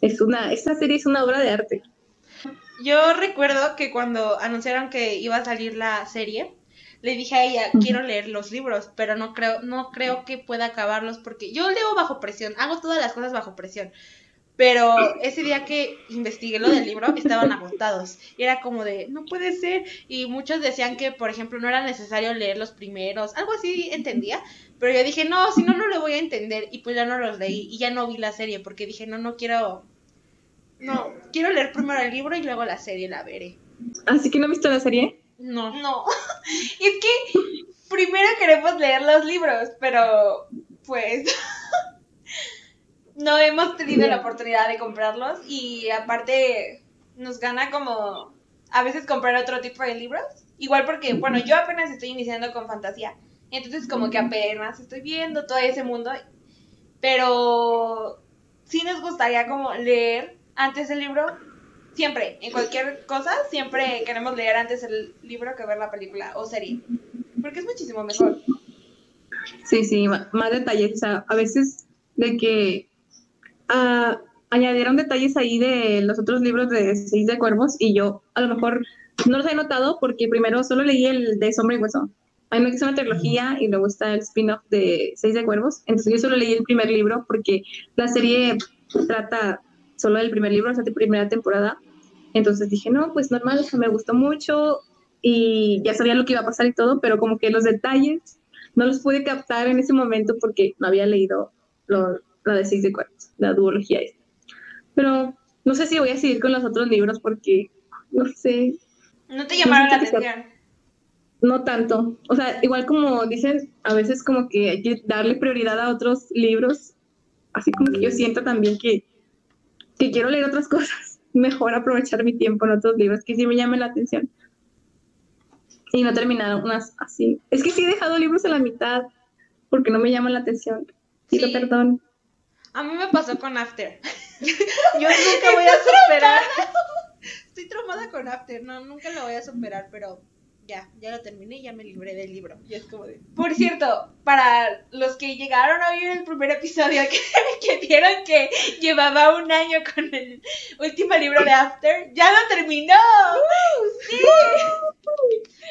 Es una, esta serie es una obra de arte. Yo recuerdo que cuando anunciaron que iba a salir la serie, le dije a ella, quiero leer los libros, pero no creo, no creo que pueda acabarlos porque yo leo bajo presión, hago todas las cosas bajo presión. Pero ese día que investigué lo del libro, estaban agotados. Y era como de, no puede ser. Y muchos decían que, por ejemplo, no era necesario leer los primeros. Algo así entendía. Pero yo dije, no, si no, no lo voy a entender. Y pues ya no los leí. Y ya no vi la serie porque dije, no, no quiero. No, quiero leer primero el libro y luego la serie la veré. Así que no he visto la serie. No. No. <laughs> es que primero queremos leer los libros, pero pues no hemos tenido la oportunidad de comprarlos y aparte nos gana como a veces comprar otro tipo de libros. Igual porque, bueno, yo apenas estoy iniciando con fantasía. Entonces como que apenas estoy viendo todo ese mundo. Pero sí nos gustaría como leer antes el libro. Siempre, en cualquier cosa, siempre queremos leer antes el libro que ver la película o serie. Porque es muchísimo mejor. Sí, sí, más detalles. O sea, a veces de que ah, añadieron detalles ahí de los otros libros de Seis de Cuervos y yo a lo mejor no los he notado porque primero solo leí el de Sombra y Hueso. A mí me hizo una trilogía y luego está el spin-off de Seis de Cuervos. Entonces yo solo leí el primer libro porque la serie trata solo del primer libro, o sea, de primera temporada. Entonces dije, no, pues normal, me gustó mucho y ya sabía lo que iba a pasar y todo, pero como que los detalles no los pude captar en ese momento porque no había leído lo, la de Seis de Cuervos, la duología esta. Pero no sé si voy a seguir con los otros libros porque, no sé, ¿No te llamaron la sea- atención? no tanto. O sea, igual como dicen, a veces como que hay que darle prioridad a otros libros, así como que yo siento también que, que quiero leer otras <laughs> cosas. Mejor aprovechar mi tiempo en otros libros que sí me llamen la atención. Y no terminar unas así. Es que sí he dejado libros a la mitad porque no me llaman la atención. Pido Sí. perdón. A mí me pasó con After. <laughs> Yo nunca voy a superar. Estoy traumada con After, no, nunca lo voy a superar, pero ya, ya lo terminé y ya me libré del libro. Y es como de. Por cierto, para los que llegaron a oír el primer episodio que, <laughs> que vieron que llevaba un año con el último libro de After, ya lo terminó. Sí.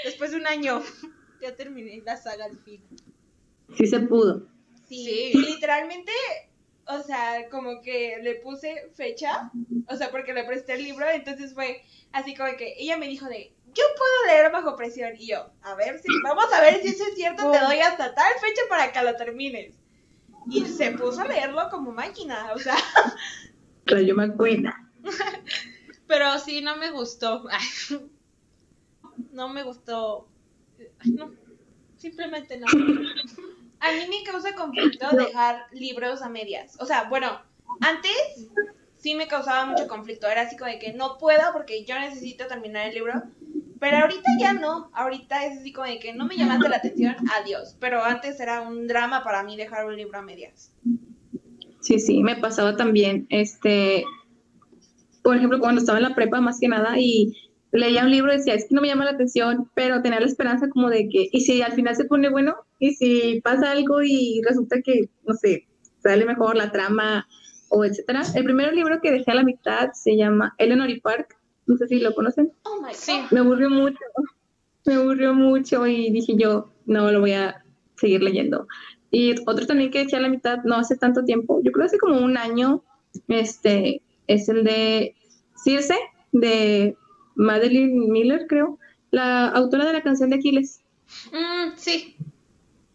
Después de un año, ya terminé la saga al fin. Sí se pudo. Sí. Y literalmente, o sea, como que le puse fecha, o sea, porque le presté el libro, entonces fue así como que ella me dijo de, yo puedo leer bajo presión, y yo, a ver si, vamos a ver si eso es cierto, te doy hasta tal fecha para que lo termines. Y se puso a leerlo como máquina, o sea, Pero yo me acuerdo. Pero sí, no me gustó. No me gustó. No, simplemente no. A mí me causa conflicto dejar libros a medias. O sea, bueno, antes sí me causaba mucho conflicto, era así como de que no puedo porque yo necesito terminar el libro. Pero ahorita ya no, ahorita es así como de que no me llamaste la atención, adiós. Pero antes era un drama para mí dejar un libro a medias. Sí, sí, me pasaba también, este, por ejemplo, cuando estaba en la prepa más que nada y leía un libro y decía, es que no me llama la atención, pero tenía la esperanza como de que, y si al final se pone bueno, y si pasa algo y resulta que, no sé, sale mejor la trama o etcétera. El primer libro que dejé a la mitad se llama Eleanor y Park, no sé si lo conocen. Oh my Sí. god. Me aburrió mucho, me aburrió mucho y dije yo, no, lo voy a seguir leyendo. Y otro también que dejé a la mitad no hace tanto tiempo, yo creo hace como un año, este, es el de Circe, de Madeline Miller, creo, la autora de la canción de Aquiles. Mm, sí.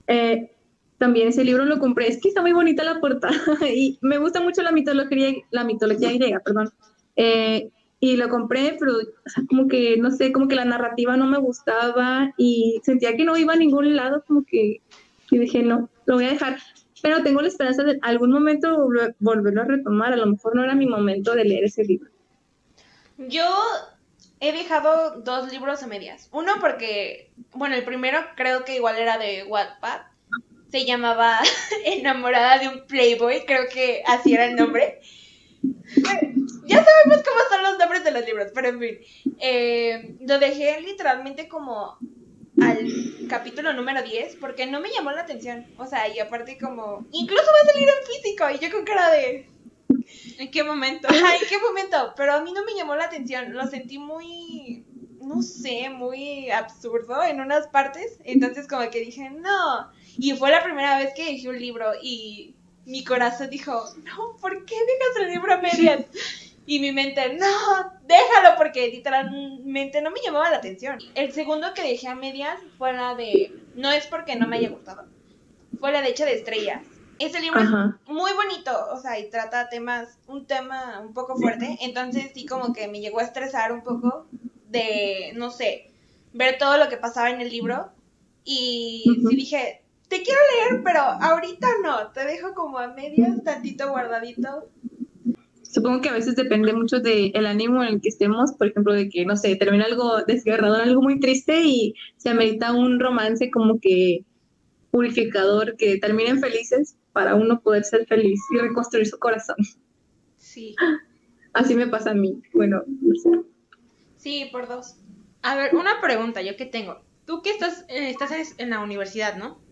Eh, también ese libro lo compré, es que está muy bonita la portada <laughs> y me gusta mucho la mitología, la mitología griega, perdón. Eh, y lo compré, pero o sea, como que, no sé, como que la narrativa no me gustaba y sentía que no iba a ningún lado, como que y dije, no, lo voy a dejar. Pero tengo la esperanza de algún momento volver- volverlo a retomar, a lo mejor no era mi momento de leer ese libro. Yo he dejado dos libros a medias. Uno porque, bueno, el primero creo que igual era de Wattpad. Se llamaba <laughs> Enamorada de un Playboy, creo que así era el nombre. Ya sabemos cómo son los nombres de los libros, pero en fin. Eh, lo dejé literalmente como al capítulo número 10 porque no me llamó la atención. O sea, y aparte como... Incluso va a salir en físico y yo con cara de... ¿En qué momento? Ajá, ¿en qué momento? Pero a mí no me llamó la atención. Lo sentí muy, no sé, muy absurdo en unas partes. Entonces como que dije, no. Y fue la primera vez que dejé un libro y mi corazón dijo, no, ¿por qué dejas el libro a medias? Y mi mente, no, déjalo porque literalmente no me llamaba la atención. El segundo que dejé a medias fue la de, no es porque no me haya gustado, fue la de Hecha de Estrellas. Ese libro es muy bonito, o sea, y trata temas, un tema un poco fuerte, entonces sí como que me llegó a estresar un poco de, no sé, ver todo lo que pasaba en el libro y sí dije, te quiero leer, pero ahorita no, te dejo como a medias, tantito guardadito. Supongo que a veces depende mucho del ánimo en el que estemos, por ejemplo, de que, no sé, termina algo desgarrador, algo muy triste y se amerita un romance como que purificador, que terminen felices para uno poder ser feliz y reconstruir su corazón. Sí. Así me pasa a mí. Bueno, no sé. Sí, por dos. A ver, una pregunta yo que tengo. Tú que estás, eh, estás en la universidad, ¿no?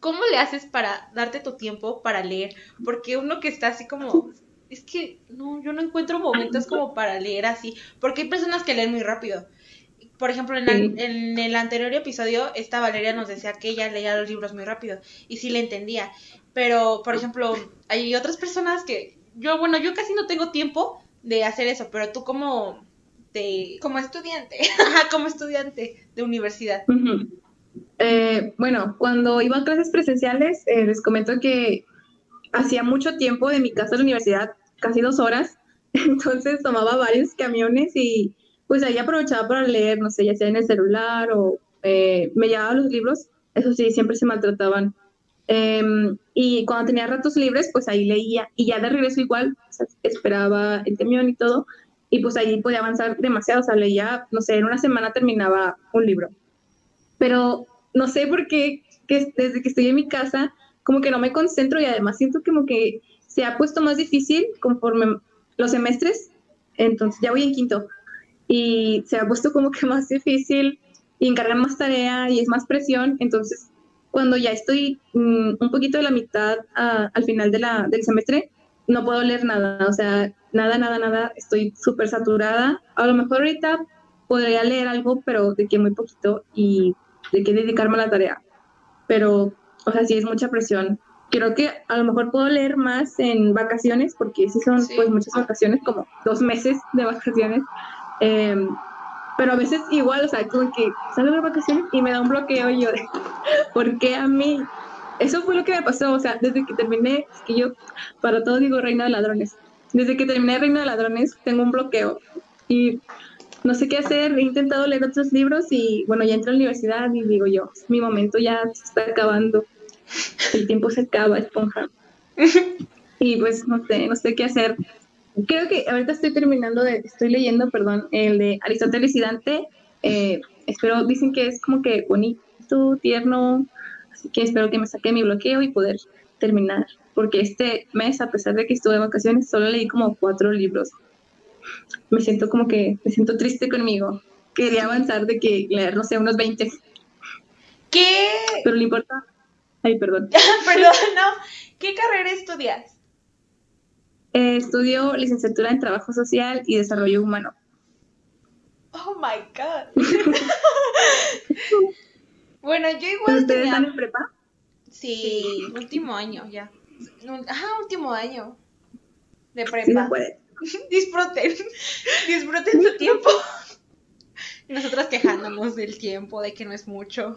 ¿Cómo le haces para darte tu tiempo para leer? Porque uno que está así como, es que no, yo no encuentro momentos como para leer así, porque hay personas que leen muy rápido. Por ejemplo, en, la- Sí. en el anterior episodio, esta Valeria nos decía que ella leía los libros muy rápido y sí le entendía. Pero, por ejemplo, hay otras personas que, yo, bueno, yo casi no tengo tiempo de hacer eso, pero tú como te, Como estudiante. <laughs> Como estudiante de universidad. Eh, bueno, cuando iba a clases presenciales, eh, les comento que hacía mucho tiempo de mi casa a la universidad, casi dos horas, <laughs> entonces tomaba varios camiones y pues ahí aprovechaba para leer, no sé, ya sea en el celular o eh, me llevaba los libros, eso sí, siempre se maltrataban. Em, y cuando tenía ratos libres, pues ahí leía y ya de regreso igual, o sea, esperaba el camión y todo, y pues ahí podía avanzar demasiado, o sea, leía, no sé, en una semana terminaba un libro pero no sé por qué que desde que estoy en mi casa como que no me concentro y además siento como que se ha puesto más difícil conforme los semestres, entonces ya voy en quinto y se ha puesto como que <laughs> más difícil y encargan más tarea y es más presión, entonces cuando ya estoy mm, un poquito de la mitad al final de la, del semestre, no puedo leer nada, o sea, nada, nada, nada, estoy súper saturada. A lo mejor ahorita podría leer algo, pero de que muy poquito y de que dedicarme a la tarea. Pero, o sea, sí es mucha presión. Creo que a lo mejor puedo leer más en vacaciones, porque sí son Sí. pues muchas vacaciones, como dos meses de vacaciones. Em, pero a veces igual, o sea, como que salgo de vacaciones y me da un bloqueo y yo <laughs> ¿por qué a mí? Eso fue lo que me pasó, o sea, desde que terminé, es que yo para todo digo Reina de Ladrones. Desde que terminé Reina de Ladrones tengo un bloqueo y no sé qué hacer, he intentado leer otros libros y bueno, ya entro a la universidad y digo yo, mi momento ya se está acabando, el tiempo se acaba, esponja. <laughs> Y pues no sé, no sé qué hacer. Creo que ahorita estoy terminando de, estoy leyendo, perdón, el de Aristóteles y Dante. Eh, espero, dicen que es como que bonito, tierno, así que espero que me saque mi bloqueo y poder terminar. Porque este mes, a pesar de que estuve de vacaciones, solo leí como cuatro libros. Me siento como que, me siento triste conmigo. Quería avanzar de que leer, no sé, unos 20, ¿Qué? pero le importa. Ay, perdón. <laughs> Perdón, no. ¿Qué carrera estudias? Eh, estudio licenciatura en Trabajo Social y Desarrollo Humano. Oh my god. <laughs> bueno, yo igual ¿Ustedes tenía. están en prepa? Sí, Último año ya. ajá, último año de Sí prepa. puede. <laughs> Disfruten. <laughs> Disfruten su tiempo. Nosotras quejándonos del tiempo, de que no es mucho.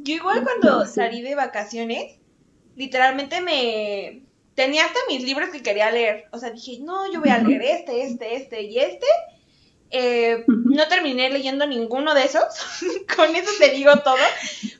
Yo igual cuando No, sí. salí de vacaciones, literalmente me tenía hasta mis libros que quería leer. O sea, dije, no, yo voy a leer este, este, este y este. Eh, no terminé leyendo ninguno de esos. <laughs> Con eso te digo todo.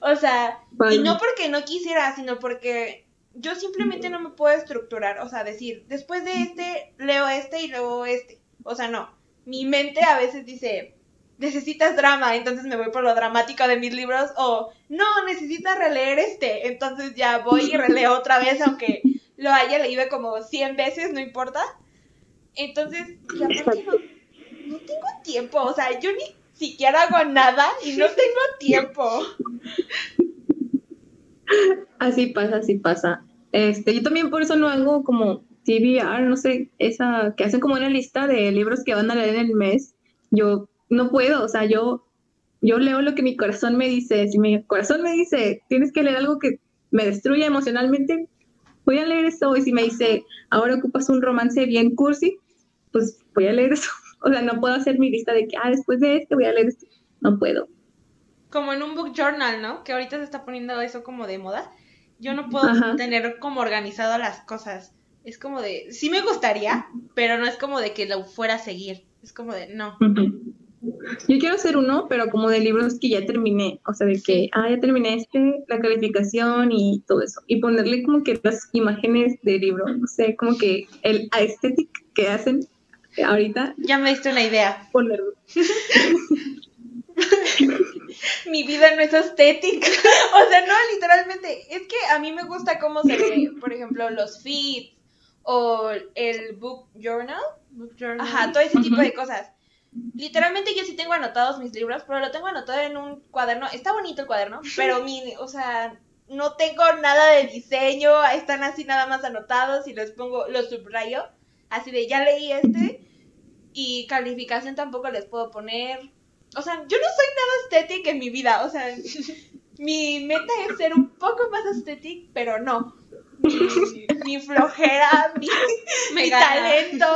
O sea, y no porque no quisiera, sino porque yo simplemente no me puedo estructurar. O sea, decir, después de este, leo este y luego este. O sea, no. Mi mente a veces dice, necesitas drama, entonces me voy por lo dramático de mis libros. O, no, necesitas releer este. Entonces ya voy y releo otra vez, aunque lo haya leído como 100 veces, no importa. Entonces, y aparte no, no tengo tiempo. O sea, yo ni siquiera hago nada y no tengo tiempo. Así pasa, así pasa. Este, yo también por eso no hago como TBR, no sé, esa que hacen como una lista de libros que van a leer en el mes. Yo no puedo, o sea, yo, yo leo lo que mi corazón me dice. Si mi corazón me dice, tienes que leer algo que me destruya emocionalmente, voy a leer eso. Y si me dice, ahora ocupas un romance bien cursi, pues voy a leer eso. <laughs> O sea, no puedo hacer mi lista de que, ah, después de este voy a leer esto. No puedo. Como en un book journal, ¿no? Que ahorita se está poniendo eso como de moda. Yo no puedo Ajá. tener como organizado las cosas. Es como de, sí me gustaría, pero no es como de que lo fuera a seguir. Es como de, no. Yo quiero hacer uno, pero como de libros que ya terminé, o sea, de que, ah, ya terminé este, la calificación y todo eso, y ponerle como que las imágenes de libro, no sé, como que el aesthetic que hacen ahorita, Ya me diste una idea. ponerlo. <laughs> Mi vida no es estética. <laughs> O sea, no, literalmente. Es que a mí me gusta cómo se ve, por ejemplo, los feeds o el book journal. Book journal. Ajá, todo ese tipo de cosas. Literalmente yo sí tengo anotados mis libros, pero lo tengo anotado en un cuaderno. Está bonito el cuaderno, <laughs> pero mi, o sea, no tengo nada de diseño, están así nada más anotados y los pongo, los subrayo, así de ya leí este y calificación tampoco les puedo poner. O sea, yo no soy nada estética en mi vida, o sea, <laughs> mi meta es ser un poco más estética, pero no. Mi, mi flojera, mi, Me mi gana. talento,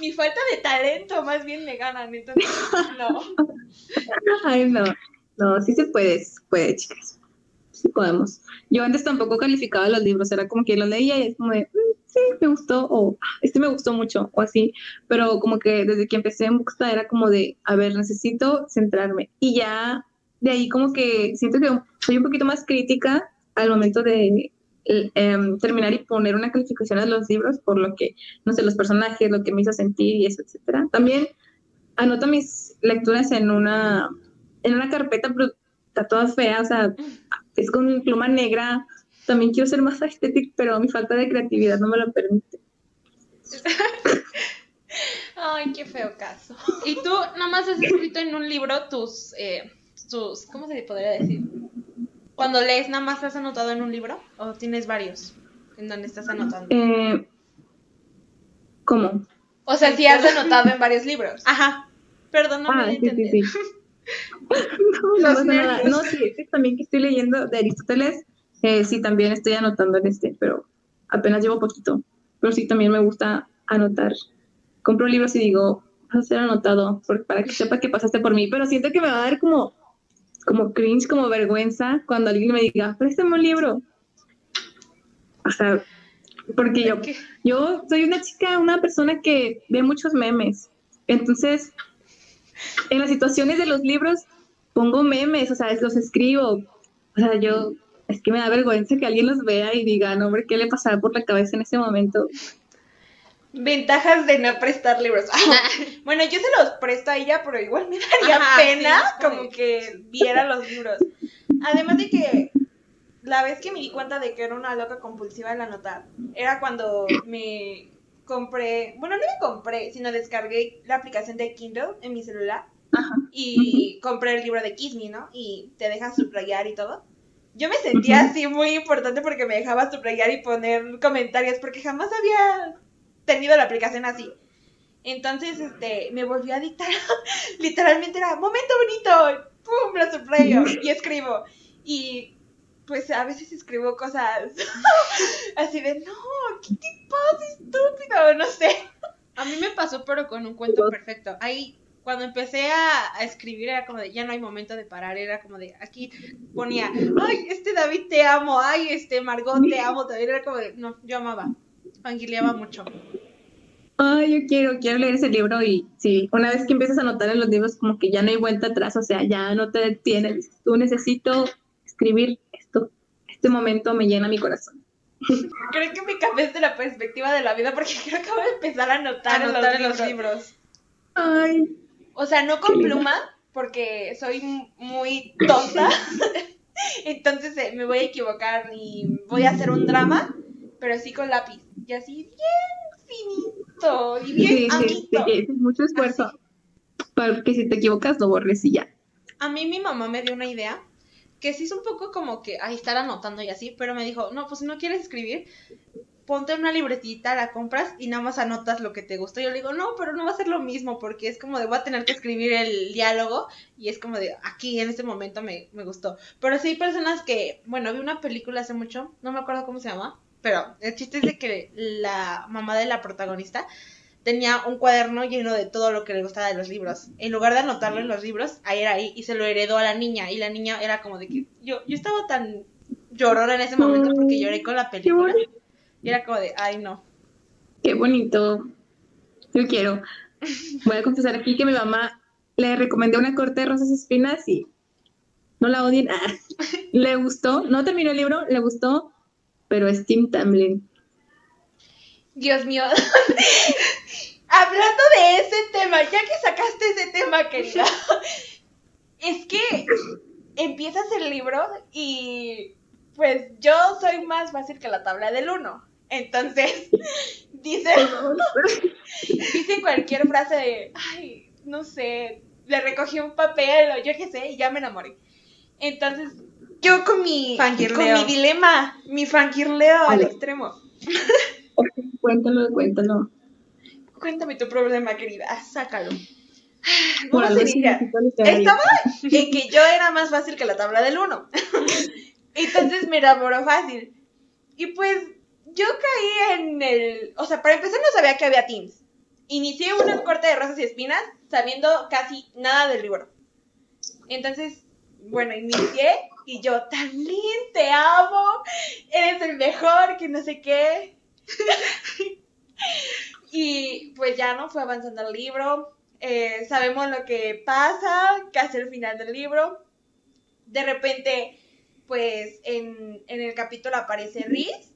mi falta de talento más bien me ganan, entonces no. Ay, no, no, sí se puede, se puede, chicas. Sí podemos. Yo antes tampoco calificaba los libros, era como que los leía y es como de, "Mm, sí, me gustó, o "Ah, este me gustó mucho, o así. Pero como que desde que empecé en Booksta era como de, a ver, necesito centrarme. Y ya de ahí como que siento que soy un poquito más crítica al momento de em, terminar y poner una calificación a los libros por lo que, no sé, los personajes, lo que me hizo sentir y eso, etcétera. También anoto mis lecturas en una, en una carpeta, pero está toda fea, o sea, es con pluma negra. También quiero ser más estética, pero mi falta de creatividad no me lo permite. <laughs> Ay, qué feo caso. Y tú nada más has escrito en un libro tus, eh, tus, ¿cómo se podría decir? Cuando lees, nada más has anotado en un libro o tienes varios en donde estás anotando. Eh, ¿Cómo? O sea, sí has anotado en varios libros. Ajá. Perdón, no ah, me sí, sí, entendí. sí. <laughs> no, no Los pasa nada. No, sí, este también que estoy leyendo de Aristóteles, eh, sí, también estoy anotando en este, pero apenas llevo poquito. Pero sí, también me gusta anotar. Compro libros y digo, vas a ser anotado por- para que sepa que pasaste por mí, pero siento que me va a dar como, como cringe, como vergüenza cuando alguien me diga, préstame un libro. O sea, porque yo, yo soy una chica, una persona que ve muchos memes. Entonces, en las situaciones de los libros pongo memes, o sea, los escribo. O sea, yo, es que me da vergüenza que alguien los vea y diga, no, hombre, ¿qué le pasaba por la cabeza en ese momento? Ventajas de no prestar libros. <laughs> bueno, yo se los presto a ella, pero igual me daría Ajá, pena sí, como que viera los libros. Además de que la vez que me di cuenta de que era una loca compulsiva al anotar, era cuando me compré, bueno, no me compré, sino descargué la aplicación de Kindle en mi celular y compré el libro de Kiss Me, ¿no? Y te deja subrayar y todo. Yo me sentía así muy importante porque me dejaba subrayar y poner comentarios porque jamás había tenido la aplicación así. Entonces, este, me volví a dictar. <laughs> Literalmente era, momento bonito, pum, lo subrayo <laughs> y escribo. Y pues a veces escribo cosas <laughs> así de, no, ¿qué te pasa, estúpido? No sé. A mí me pasó, pero con un cuento perfecto. Ahí, cuando empecé a, a escribir, era como de, ya no hay momento de parar. Era como de, aquí ponía, ay, este David te amo, ay, este Margot te amo. También era como de, no, yo amaba. Fangirleaba mucho. Ay, yo quiero, quiero leer ese libro y sí, una vez que empiezas a anotar en los libros, como que ya no hay vuelta atrás, o sea, ya no te detienes. Tú necesito escribir esto. Este momento me llena mi corazón. <laughs> Creo que me cambié de la perspectiva de la vida porque <laughs> creo que acabo de empezar a anotar, en, Anotar los libros. Ay, O sea, no con pluma, porque soy muy tonta. <laughs> Entonces eh, me voy a equivocar y voy a hacer un drama, pero sí con lápiz. Y así bien finito y bien sí, mucho esfuerzo. Para que si te equivocas, lo borres y ya. A mí mi mamá me dio una idea que sí es un poco como que, ay, estar anotando y así, pero me dijo, no, pues si no quieres escribir, ponte una libretita, la compras y nada más anotas lo que te gustó. Yo le digo, no, pero no va a ser lo mismo porque es como de voy a tener que escribir el diálogo y es como de aquí en este momento me, me gustó. Pero sí hay personas que, bueno, vi una película hace mucho, no me acuerdo cómo se llama, pero el chiste es de que la mamá de la protagonista tenía un cuaderno lleno de todo lo que le gustaba de los libros. En lugar de anotarlo en los libros, ahí era ahí y se lo heredó a la niña y la niña era como de que yo yo estaba tan llorona en ese momento porque lloré con la película. Y era como de, ay no. Qué bonito. Yo quiero. Voy a confesar aquí que mi mamá le recomendé una corte de rosas y espinas y no la odien. Ah, <laughs> le gustó, no terminó el libro, le gustó, pero es Tim Tamlin. Dios mío. <laughs> Hablando de ese tema, ya que sacaste ese tema, querida, <laughs> es que empiezas el libro y pues yo soy más fácil que la tabla del 1. Entonces, <laughs> dice, dice cualquier frase de, ay, no sé, le recogí un papel o yo qué sé y ya me enamoré. Entonces, yo con mi, con mi dilema, mi fangirleo al extremo. Cuéntalo, cuéntalo. Cuéntame tu problema, querida. Sácalo. Por. Estaba en que yo era más fácil que la tabla del 1. <laughs> Entonces me enamoró fácil. Y pues yo caí en el... O sea, para empezar no sabía que había teams. Inicié una corte de rosas y espinas sabiendo casi nada del libro. Entonces, bueno, inicié y yo, Tamlin, te amo, eres el mejor, que no sé qué. y pues ya no fue avanzando el libro. eh, sabemos lo que pasa casi al final del libro. De repente, pues en, en el capítulo aparece Riz.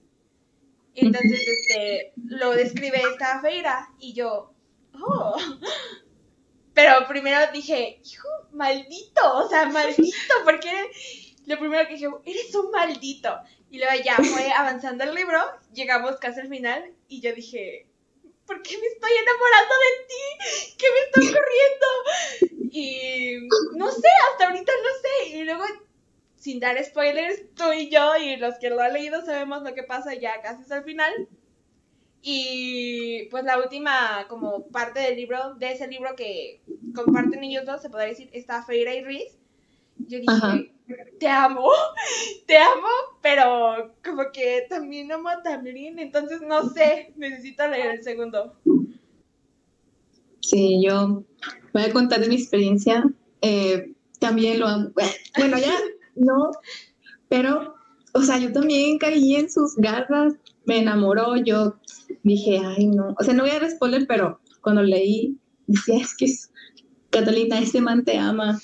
Entonces, este, lo describe esta feira y yo, oh. Pero primero dije, hijo, maldito, o sea, maldito, <laughs> porque lo primero que dije, eres un maldito. Y luego ya fue <laughs> avanzando el libro, llegamos casi al final y yo dije, ¿por qué me estoy enamorando de ti? ¿Qué me está ocurriendo? Y no sé, hasta ahorita no sé. Y luego, sin dar spoilers, tú y yo y los que lo han leído sabemos lo que pasa ya casi hasta el final. Y pues la última como parte del libro, de ese libro que comparten ellos dos, se podría decir, está Feira y Riz. Yo dije, Ajá. te amo, <laughs> te amo, pero como que también amo a Tamlin, entonces no sé, necesito leer el segundo. Sí, yo voy a contar de mi experiencia. Eh, también lo amo. <laughs> Bueno, ya no, pero, o sea, yo también caí en sus garras, me enamoró, yo dije, ay, no. O sea, no voy a dar pero cuando leí, decía, es que es, Catalina, este man te ama.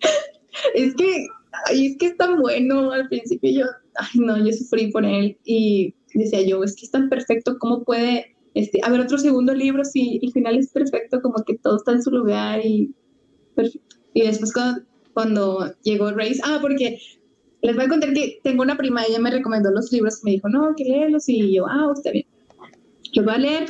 <laughs> es que, ay, es que es tan bueno. Al principio yo, ay, no, yo sufrí por él y decía yo, es que es tan perfecto, ¿cómo puede este, haber otro segundo libro si el final es perfecto, como que todo está en su lugar y perfecto. Y después cuando, cuando llegó Race, ah, porque les voy a contar que tengo una prima, ella me recomendó los libros, me dijo, no, que léelos, y yo, ah, está bien. Los voy a leer,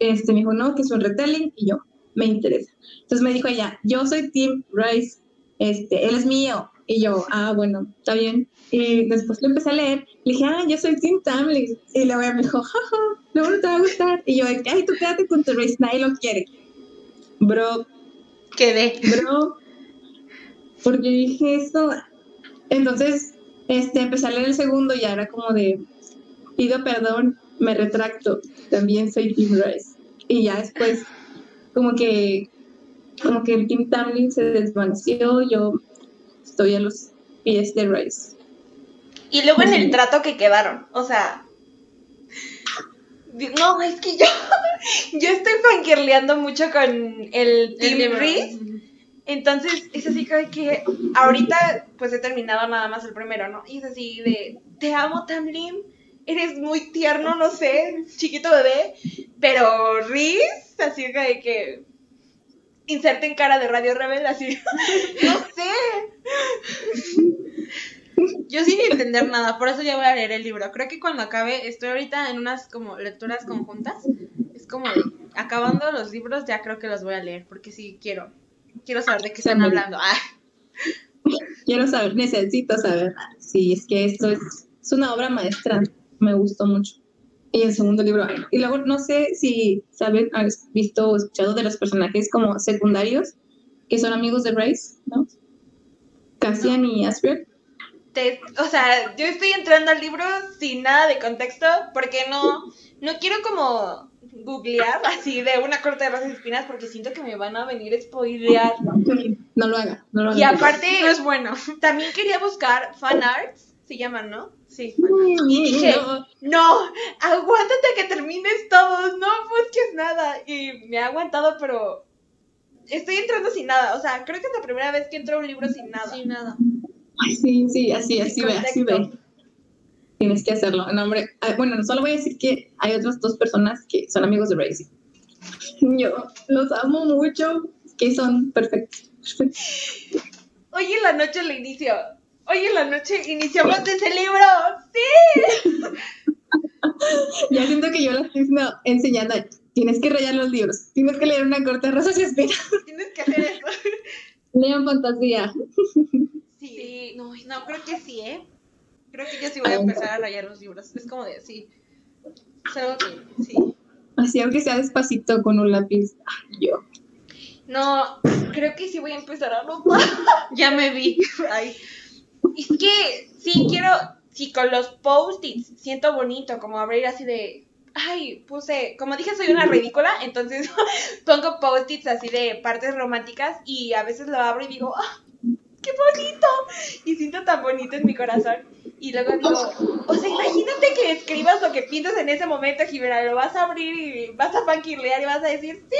este, me dijo, no, que es un retelling, y yo, me interesa. Entonces me dijo ella, yo soy Tim Rice, este, él es mío, y yo, ah, bueno, está bien. Y después lo empecé a leer, le dije, ah, yo soy Tim Tamlin, y luego ella me dijo, <laughs> jaja, luego no te va a gustar, y yo, ay, tú quédate con tu Race, nadie lo quiere. Bro, Quedé. bro, porque dije eso. Entonces, este, empecé a leer el segundo y ya era como de, pido perdón, me retracto, también soy Tim Rice. Y ya después, como que, como que el Tim Tamlin se desvaneció, yo estoy a los pies de Rice. Y luego en el trato que quedaron, o sea... No, es que yo, <laughs> yo estoy fangirleando mucho con el libro. Reese. Entonces, es así que ahorita pues he terminado nada más el primero, ¿no? Y es así de, te amo Tamlin, eres muy tierno, no sé, chiquito bebé, pero Reese, así de que inserten cara de Radio Rebel, así, <laughs> no sé. Yo sin entender nada, por eso ya voy a leer el libro. Creo que cuando acabe, estoy ahorita en unas como lecturas conjuntas. Es como acabando los libros, ya creo que los voy a leer, porque sí quiero. Quiero saber de qué están hablando. Ah, Quiero saber, necesito saber. Sí, es que esto es, es una obra maestra, me gustó mucho. Y el segundo libro, y luego no sé si saben, has visto o escuchado de los personajes como secundarios que son amigos de Race, ¿no? Cassian y Asper. te- o sea, yo estoy entrando al libro sin nada de contexto porque no, no quiero como googlear así de una corte de rosas y espinas porque siento que me van a venir a spoilear. No lo haga, no lo haga. Y aparte, no es bueno. también quería buscar fan arts, se llaman, ¿no? Sí. Y dije, No, no, aguántate a que termines todos, no busques nada. Y me ha aguantado, pero estoy entrando sin nada. O sea, creo que es la primera vez que entro a un libro sin nada. Sin nada. Ay, sí, sí, así, así ve, así ve. Tienes que hacerlo. No, hombre. ah, Bueno, solo voy a decir que hay otras dos personas que son amigos de Razy. <laughs> Yo los amo mucho, que son perfectos. <laughs> Hoy en la noche le inicio. Hoy en la noche iniciamos <laughs> ese libro. ¡Sí! Ya siento que yo las estoy enseñando. Tienes que rayar los libros. Tienes que leer una corte de rosas y espinas. Tienes que hacer eso. Lean fantasía. Sí. No, no, creo que sí, ¿eh? Creo que yo sí voy a empezar a rayar los libros. Es como de, sí. Es algo que, sí. Así, aunque sea despacito con un lápiz. Ay, yo. No, creo que sí voy a empezar a anotar. <laughs> Ya me vi. Ay. Es que sí quiero, sí con los post-its siento bonito, como abrir así de, ay, puse, como dije soy una ridícula, entonces <laughs> pongo post-its así de partes románticas y a veces lo abro y digo, ah, qué bonito, y siento tan bonito en mi corazón. Y luego digo, o sea, imagínate que escribas lo que piensas en ese momento, Jimena, lo vas a abrir y vas a fanquilear y vas a decir, sí.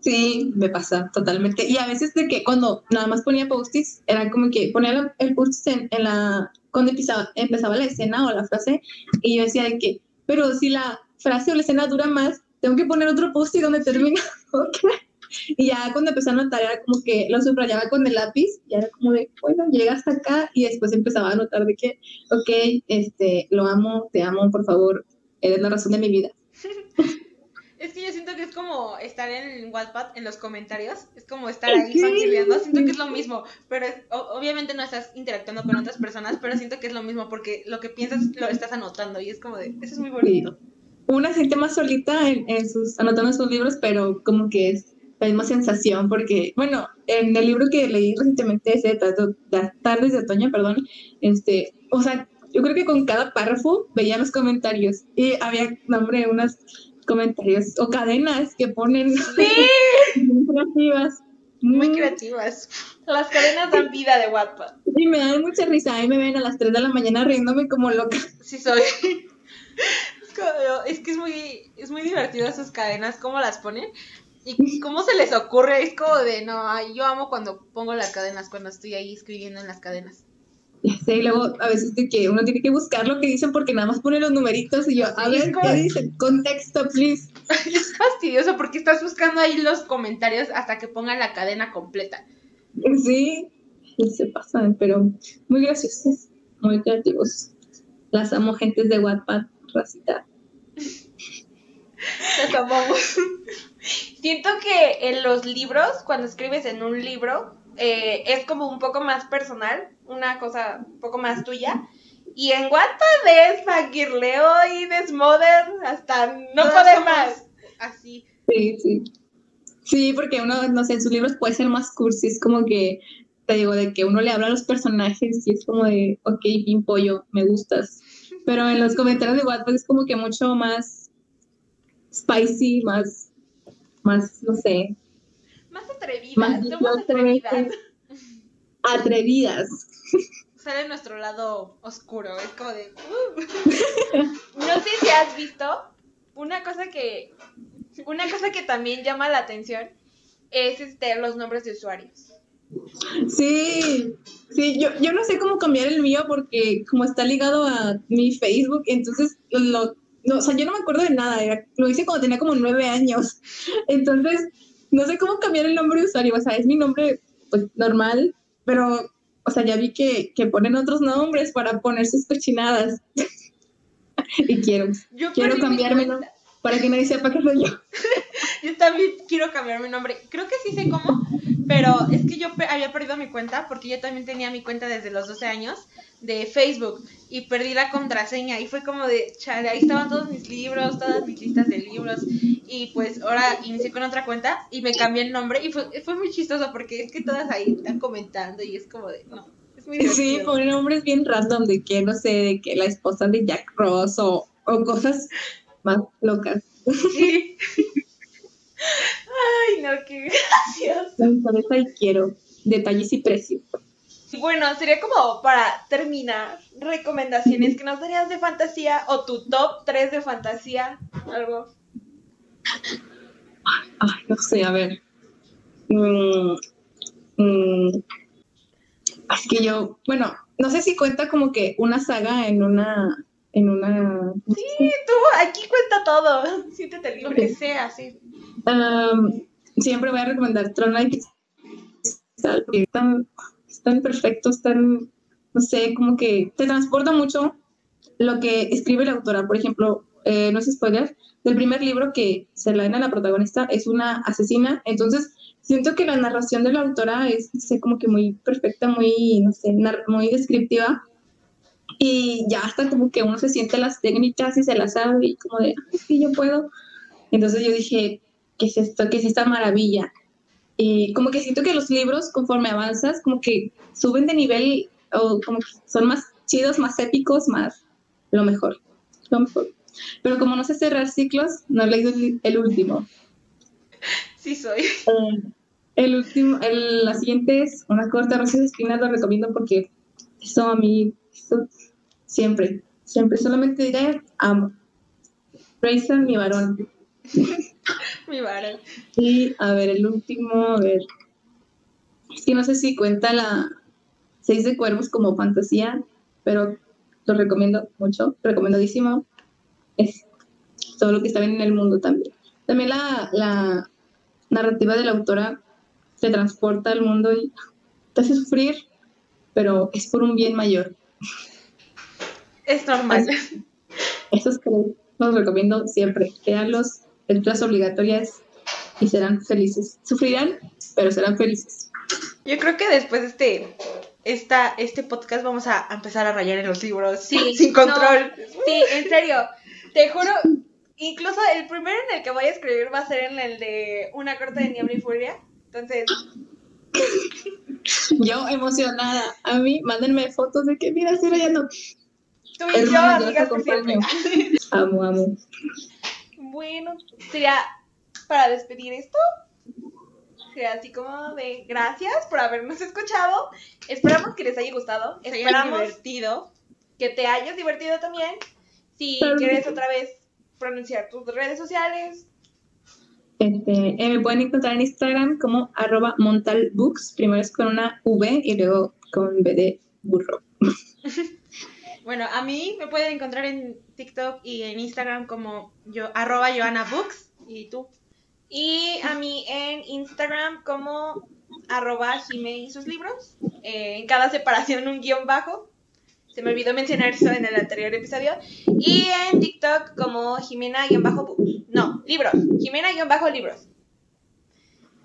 Sí, me pasa totalmente. Y a veces de que cuando nada más ponía post-its, era como que ponía el post-it en, la, cuando empezaba, empezaba la escena o la frase, y yo decía de que, pero si la frase o la escena dura más, tengo que poner otro post-it donde termina. <laughs> Ok. <laughs> Y ya cuando empecé a anotar era como que lo subrayaba con el lápiz, y era como de, bueno, llega hasta acá, y después empezaba a anotar de que, ok, este, lo amo, te amo, por favor, eres la razón de mi vida. <laughs> Es que yo siento que es como estar en Wattpad en los comentarios. Es como estar ahí Sí. fangirleando. Siento que es lo mismo. Pero es- o- obviamente no estás interactuando con otras personas, pero siento que es lo mismo porque lo que piensas lo estás anotando y es como de, eso es muy bonito. una se siente más solita en, en sus, anotando sus libros, pero como que es la misma sensación, porque, bueno, en el libro que leí recientemente, ese de Tardes de Otoño, perdón, este, o sea, yo creo que con cada párrafo veía los comentarios y había, nombre, unos comentarios o cadenas que ponen <laughs> muy creativas. Muy creativas. Las cadenas dan vida de Wattpad. Y me dan mucha risa. Ahí me ven a las 3 de la mañana riéndome como loca. Sí soy. <laughs> Es que es muy, es muy divertido esas cadenas, cómo las ponen y cómo se les ocurre. Es como de, no, ay, yo amo cuando pongo las cadenas, cuando estoy ahí escribiendo en las cadenas. Y luego a veces de que uno tiene que buscar lo que dicen porque nada más pone los numeritos y yo, a Sí, ver, ¿qué dicen? Contexto, please. <laughs> Es fastidioso porque estás buscando ahí los comentarios hasta que pongan la cadena completa. Sí, se pasan, pero muy graciosos, muy creativos. Las amo, gentes de Wattpad, racita. <laughs> Las amamos. Siento que en los libros, cuando escribes en un libro, eh, es como un poco más personal, una cosa un poco más tuya. Y en Wattpad es fangirleo y desmoder hasta no Todas poder más. Así. Sí, sí. Sí, porque uno, no sé, en sus libros puede ser más cursi, es como que, te digo, de que uno le habla a los personajes y es como de, ok, pin pollo, me gustas. Pero en los comentarios de Wattpad es como que mucho más spicy, más, más, no sé, Más atrevidas, más somos atrevidas. atrevidas. <laughs> Sale nuestro lado oscuro. Es como de. uh. No sé si has visto una cosa que una cosa que también llama la atención es este los nombres de usuarios. Sí, sí, yo, yo no sé cómo cambiar el mío porque como está ligado a mi Facebook, entonces lo, no, o sea, yo no me acuerdo de nada, era- lo hice cuando tenía como nueve años, <laughs> entonces no sé cómo cambiar el nombre de usuario, o sea, es mi nombre pues normal, pero, o sea, ya vi que, que ponen otros nombres para poner sus cochinadas <laughs> y quiero, Yo quiero cambiarme para que nadie sepa que soy yo. <laughs> Yo también quiero cambiar mi nombre. Creo que sí sé cómo, pero es que yo pe- había perdido mi cuenta porque yo también tenía mi cuenta desde los 12 años de Facebook y perdí la contraseña y fue como de, chale, ahí estaban todos mis libros, todas mis listas de libros y pues ahora inicié con otra cuenta y me cambié el nombre y fue, fue muy chistoso porque es que todas ahí están comentando y es como de, no, es muy Sí, ponen nombres bien random de que, no sé, de que la esposa de Jack Ross o, o cosas más locas. Sí. <laughs> Ay, no, qué gracioso. Me interesa y quiero detalles y precios. Y Bueno, sería como para terminar, recomendaciones que nos darías de fantasía o tu top 3 de fantasía, algo. Ay, no sé, a ver. Mm, mm, es que yo, bueno, no sé si cuenta como que una saga en una, en una. Sí, tú, aquí cuenta todo. <laughs> Siéntete libre. que sea, sí. Um, siempre voy a recomendar Tron están, están perfectos, están, no sé, como que te transporta mucho lo que escribe la autora. Por ejemplo, eh, no es spoiler, del primer libro que se la den a la protagonista es una asesina, entonces siento que la narración de la autora es, no sé, como que muy perfecta, muy, no sé, muy descriptiva. Y ya hasta como que uno se siente las técnicas y se las sabe y como de, "Ay, sí, yo puedo. Entonces yo dije, ¿qué es esto? ¿Qué es esta maravilla? Y como que siento que los libros, conforme avanzas, como que suben de nivel o como que son más chidos, más épicos, más lo mejor, lo mejor. Pero como no sé cerrar ciclos, no he leído el, el último. Sí soy. Eh, el último, el, la siguiente es una corta rosa de espinas, lo recomiendo porque eso a mí, eso siempre, siempre, solamente diré, amo. Grayson, mi varón. <laughs> Mi varón. Y a ver, el último, a ver. Es que no sé si cuenta la Seis de Cuervos como fantasía, pero lo recomiendo mucho, recomendadísimo. Es todo lo que está bien en el mundo también. También la, la narrativa de la autora te transporta al mundo y te hace sufrir, pero es por un bien mayor. Es normal. Eso es que los recomiendo siempre. Leanlos, lecturas obligatorias y serán felices. Sufrirán, pero serán felices. Yo creo que después de este, esta, este podcast vamos a empezar a rayar en los libros Sí, <laughs> sin control. no, sí, en serio. Te juro, incluso el primero en el que voy a escribir va a ser en el de Una corte de niebla y furia. Entonces, <laughs> Yo emocionada. A mí, mándenme fotos de que, mira, estoy leyendo. tú y yo, Hermanos, yo acompaño. <laughs> Amo, amo. Bueno, sería para despedir esto. Sería así como de gracias por habernos escuchado. Esperamos que les haya gustado. Esperamos divertido. que te hayas divertido también. Si quieres otra vez pronunciar tus redes sociales, Este, eh, me pueden encontrar en Instagram como arroba montalbooks. Primero es con una V y luego con B de burro. <laughs> Bueno, a mí me pueden encontrar en TikTok y en Instagram como yo, arroba Joana Books. ¿Y tú? Y a mí en Instagram como arroba Jime y sus libros. Eh, en cada separación un guion bajo. Se me olvidó mencionar eso en el anterior episodio. Y en TikTok como Jimena-books. No, libros. Jimena-libros.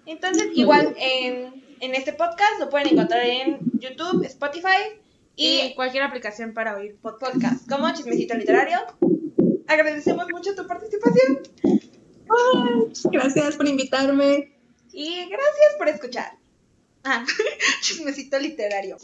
Entonces, igual en, en este podcast lo pueden encontrar en YouTube, Spotify Y y cualquier aplicación para oír podcast. podcast como Chismecito Literario. Agradecemos mucho tu participación gracias por invitarme. y gracias por escuchar. Ah, <laughs> chismecito literario.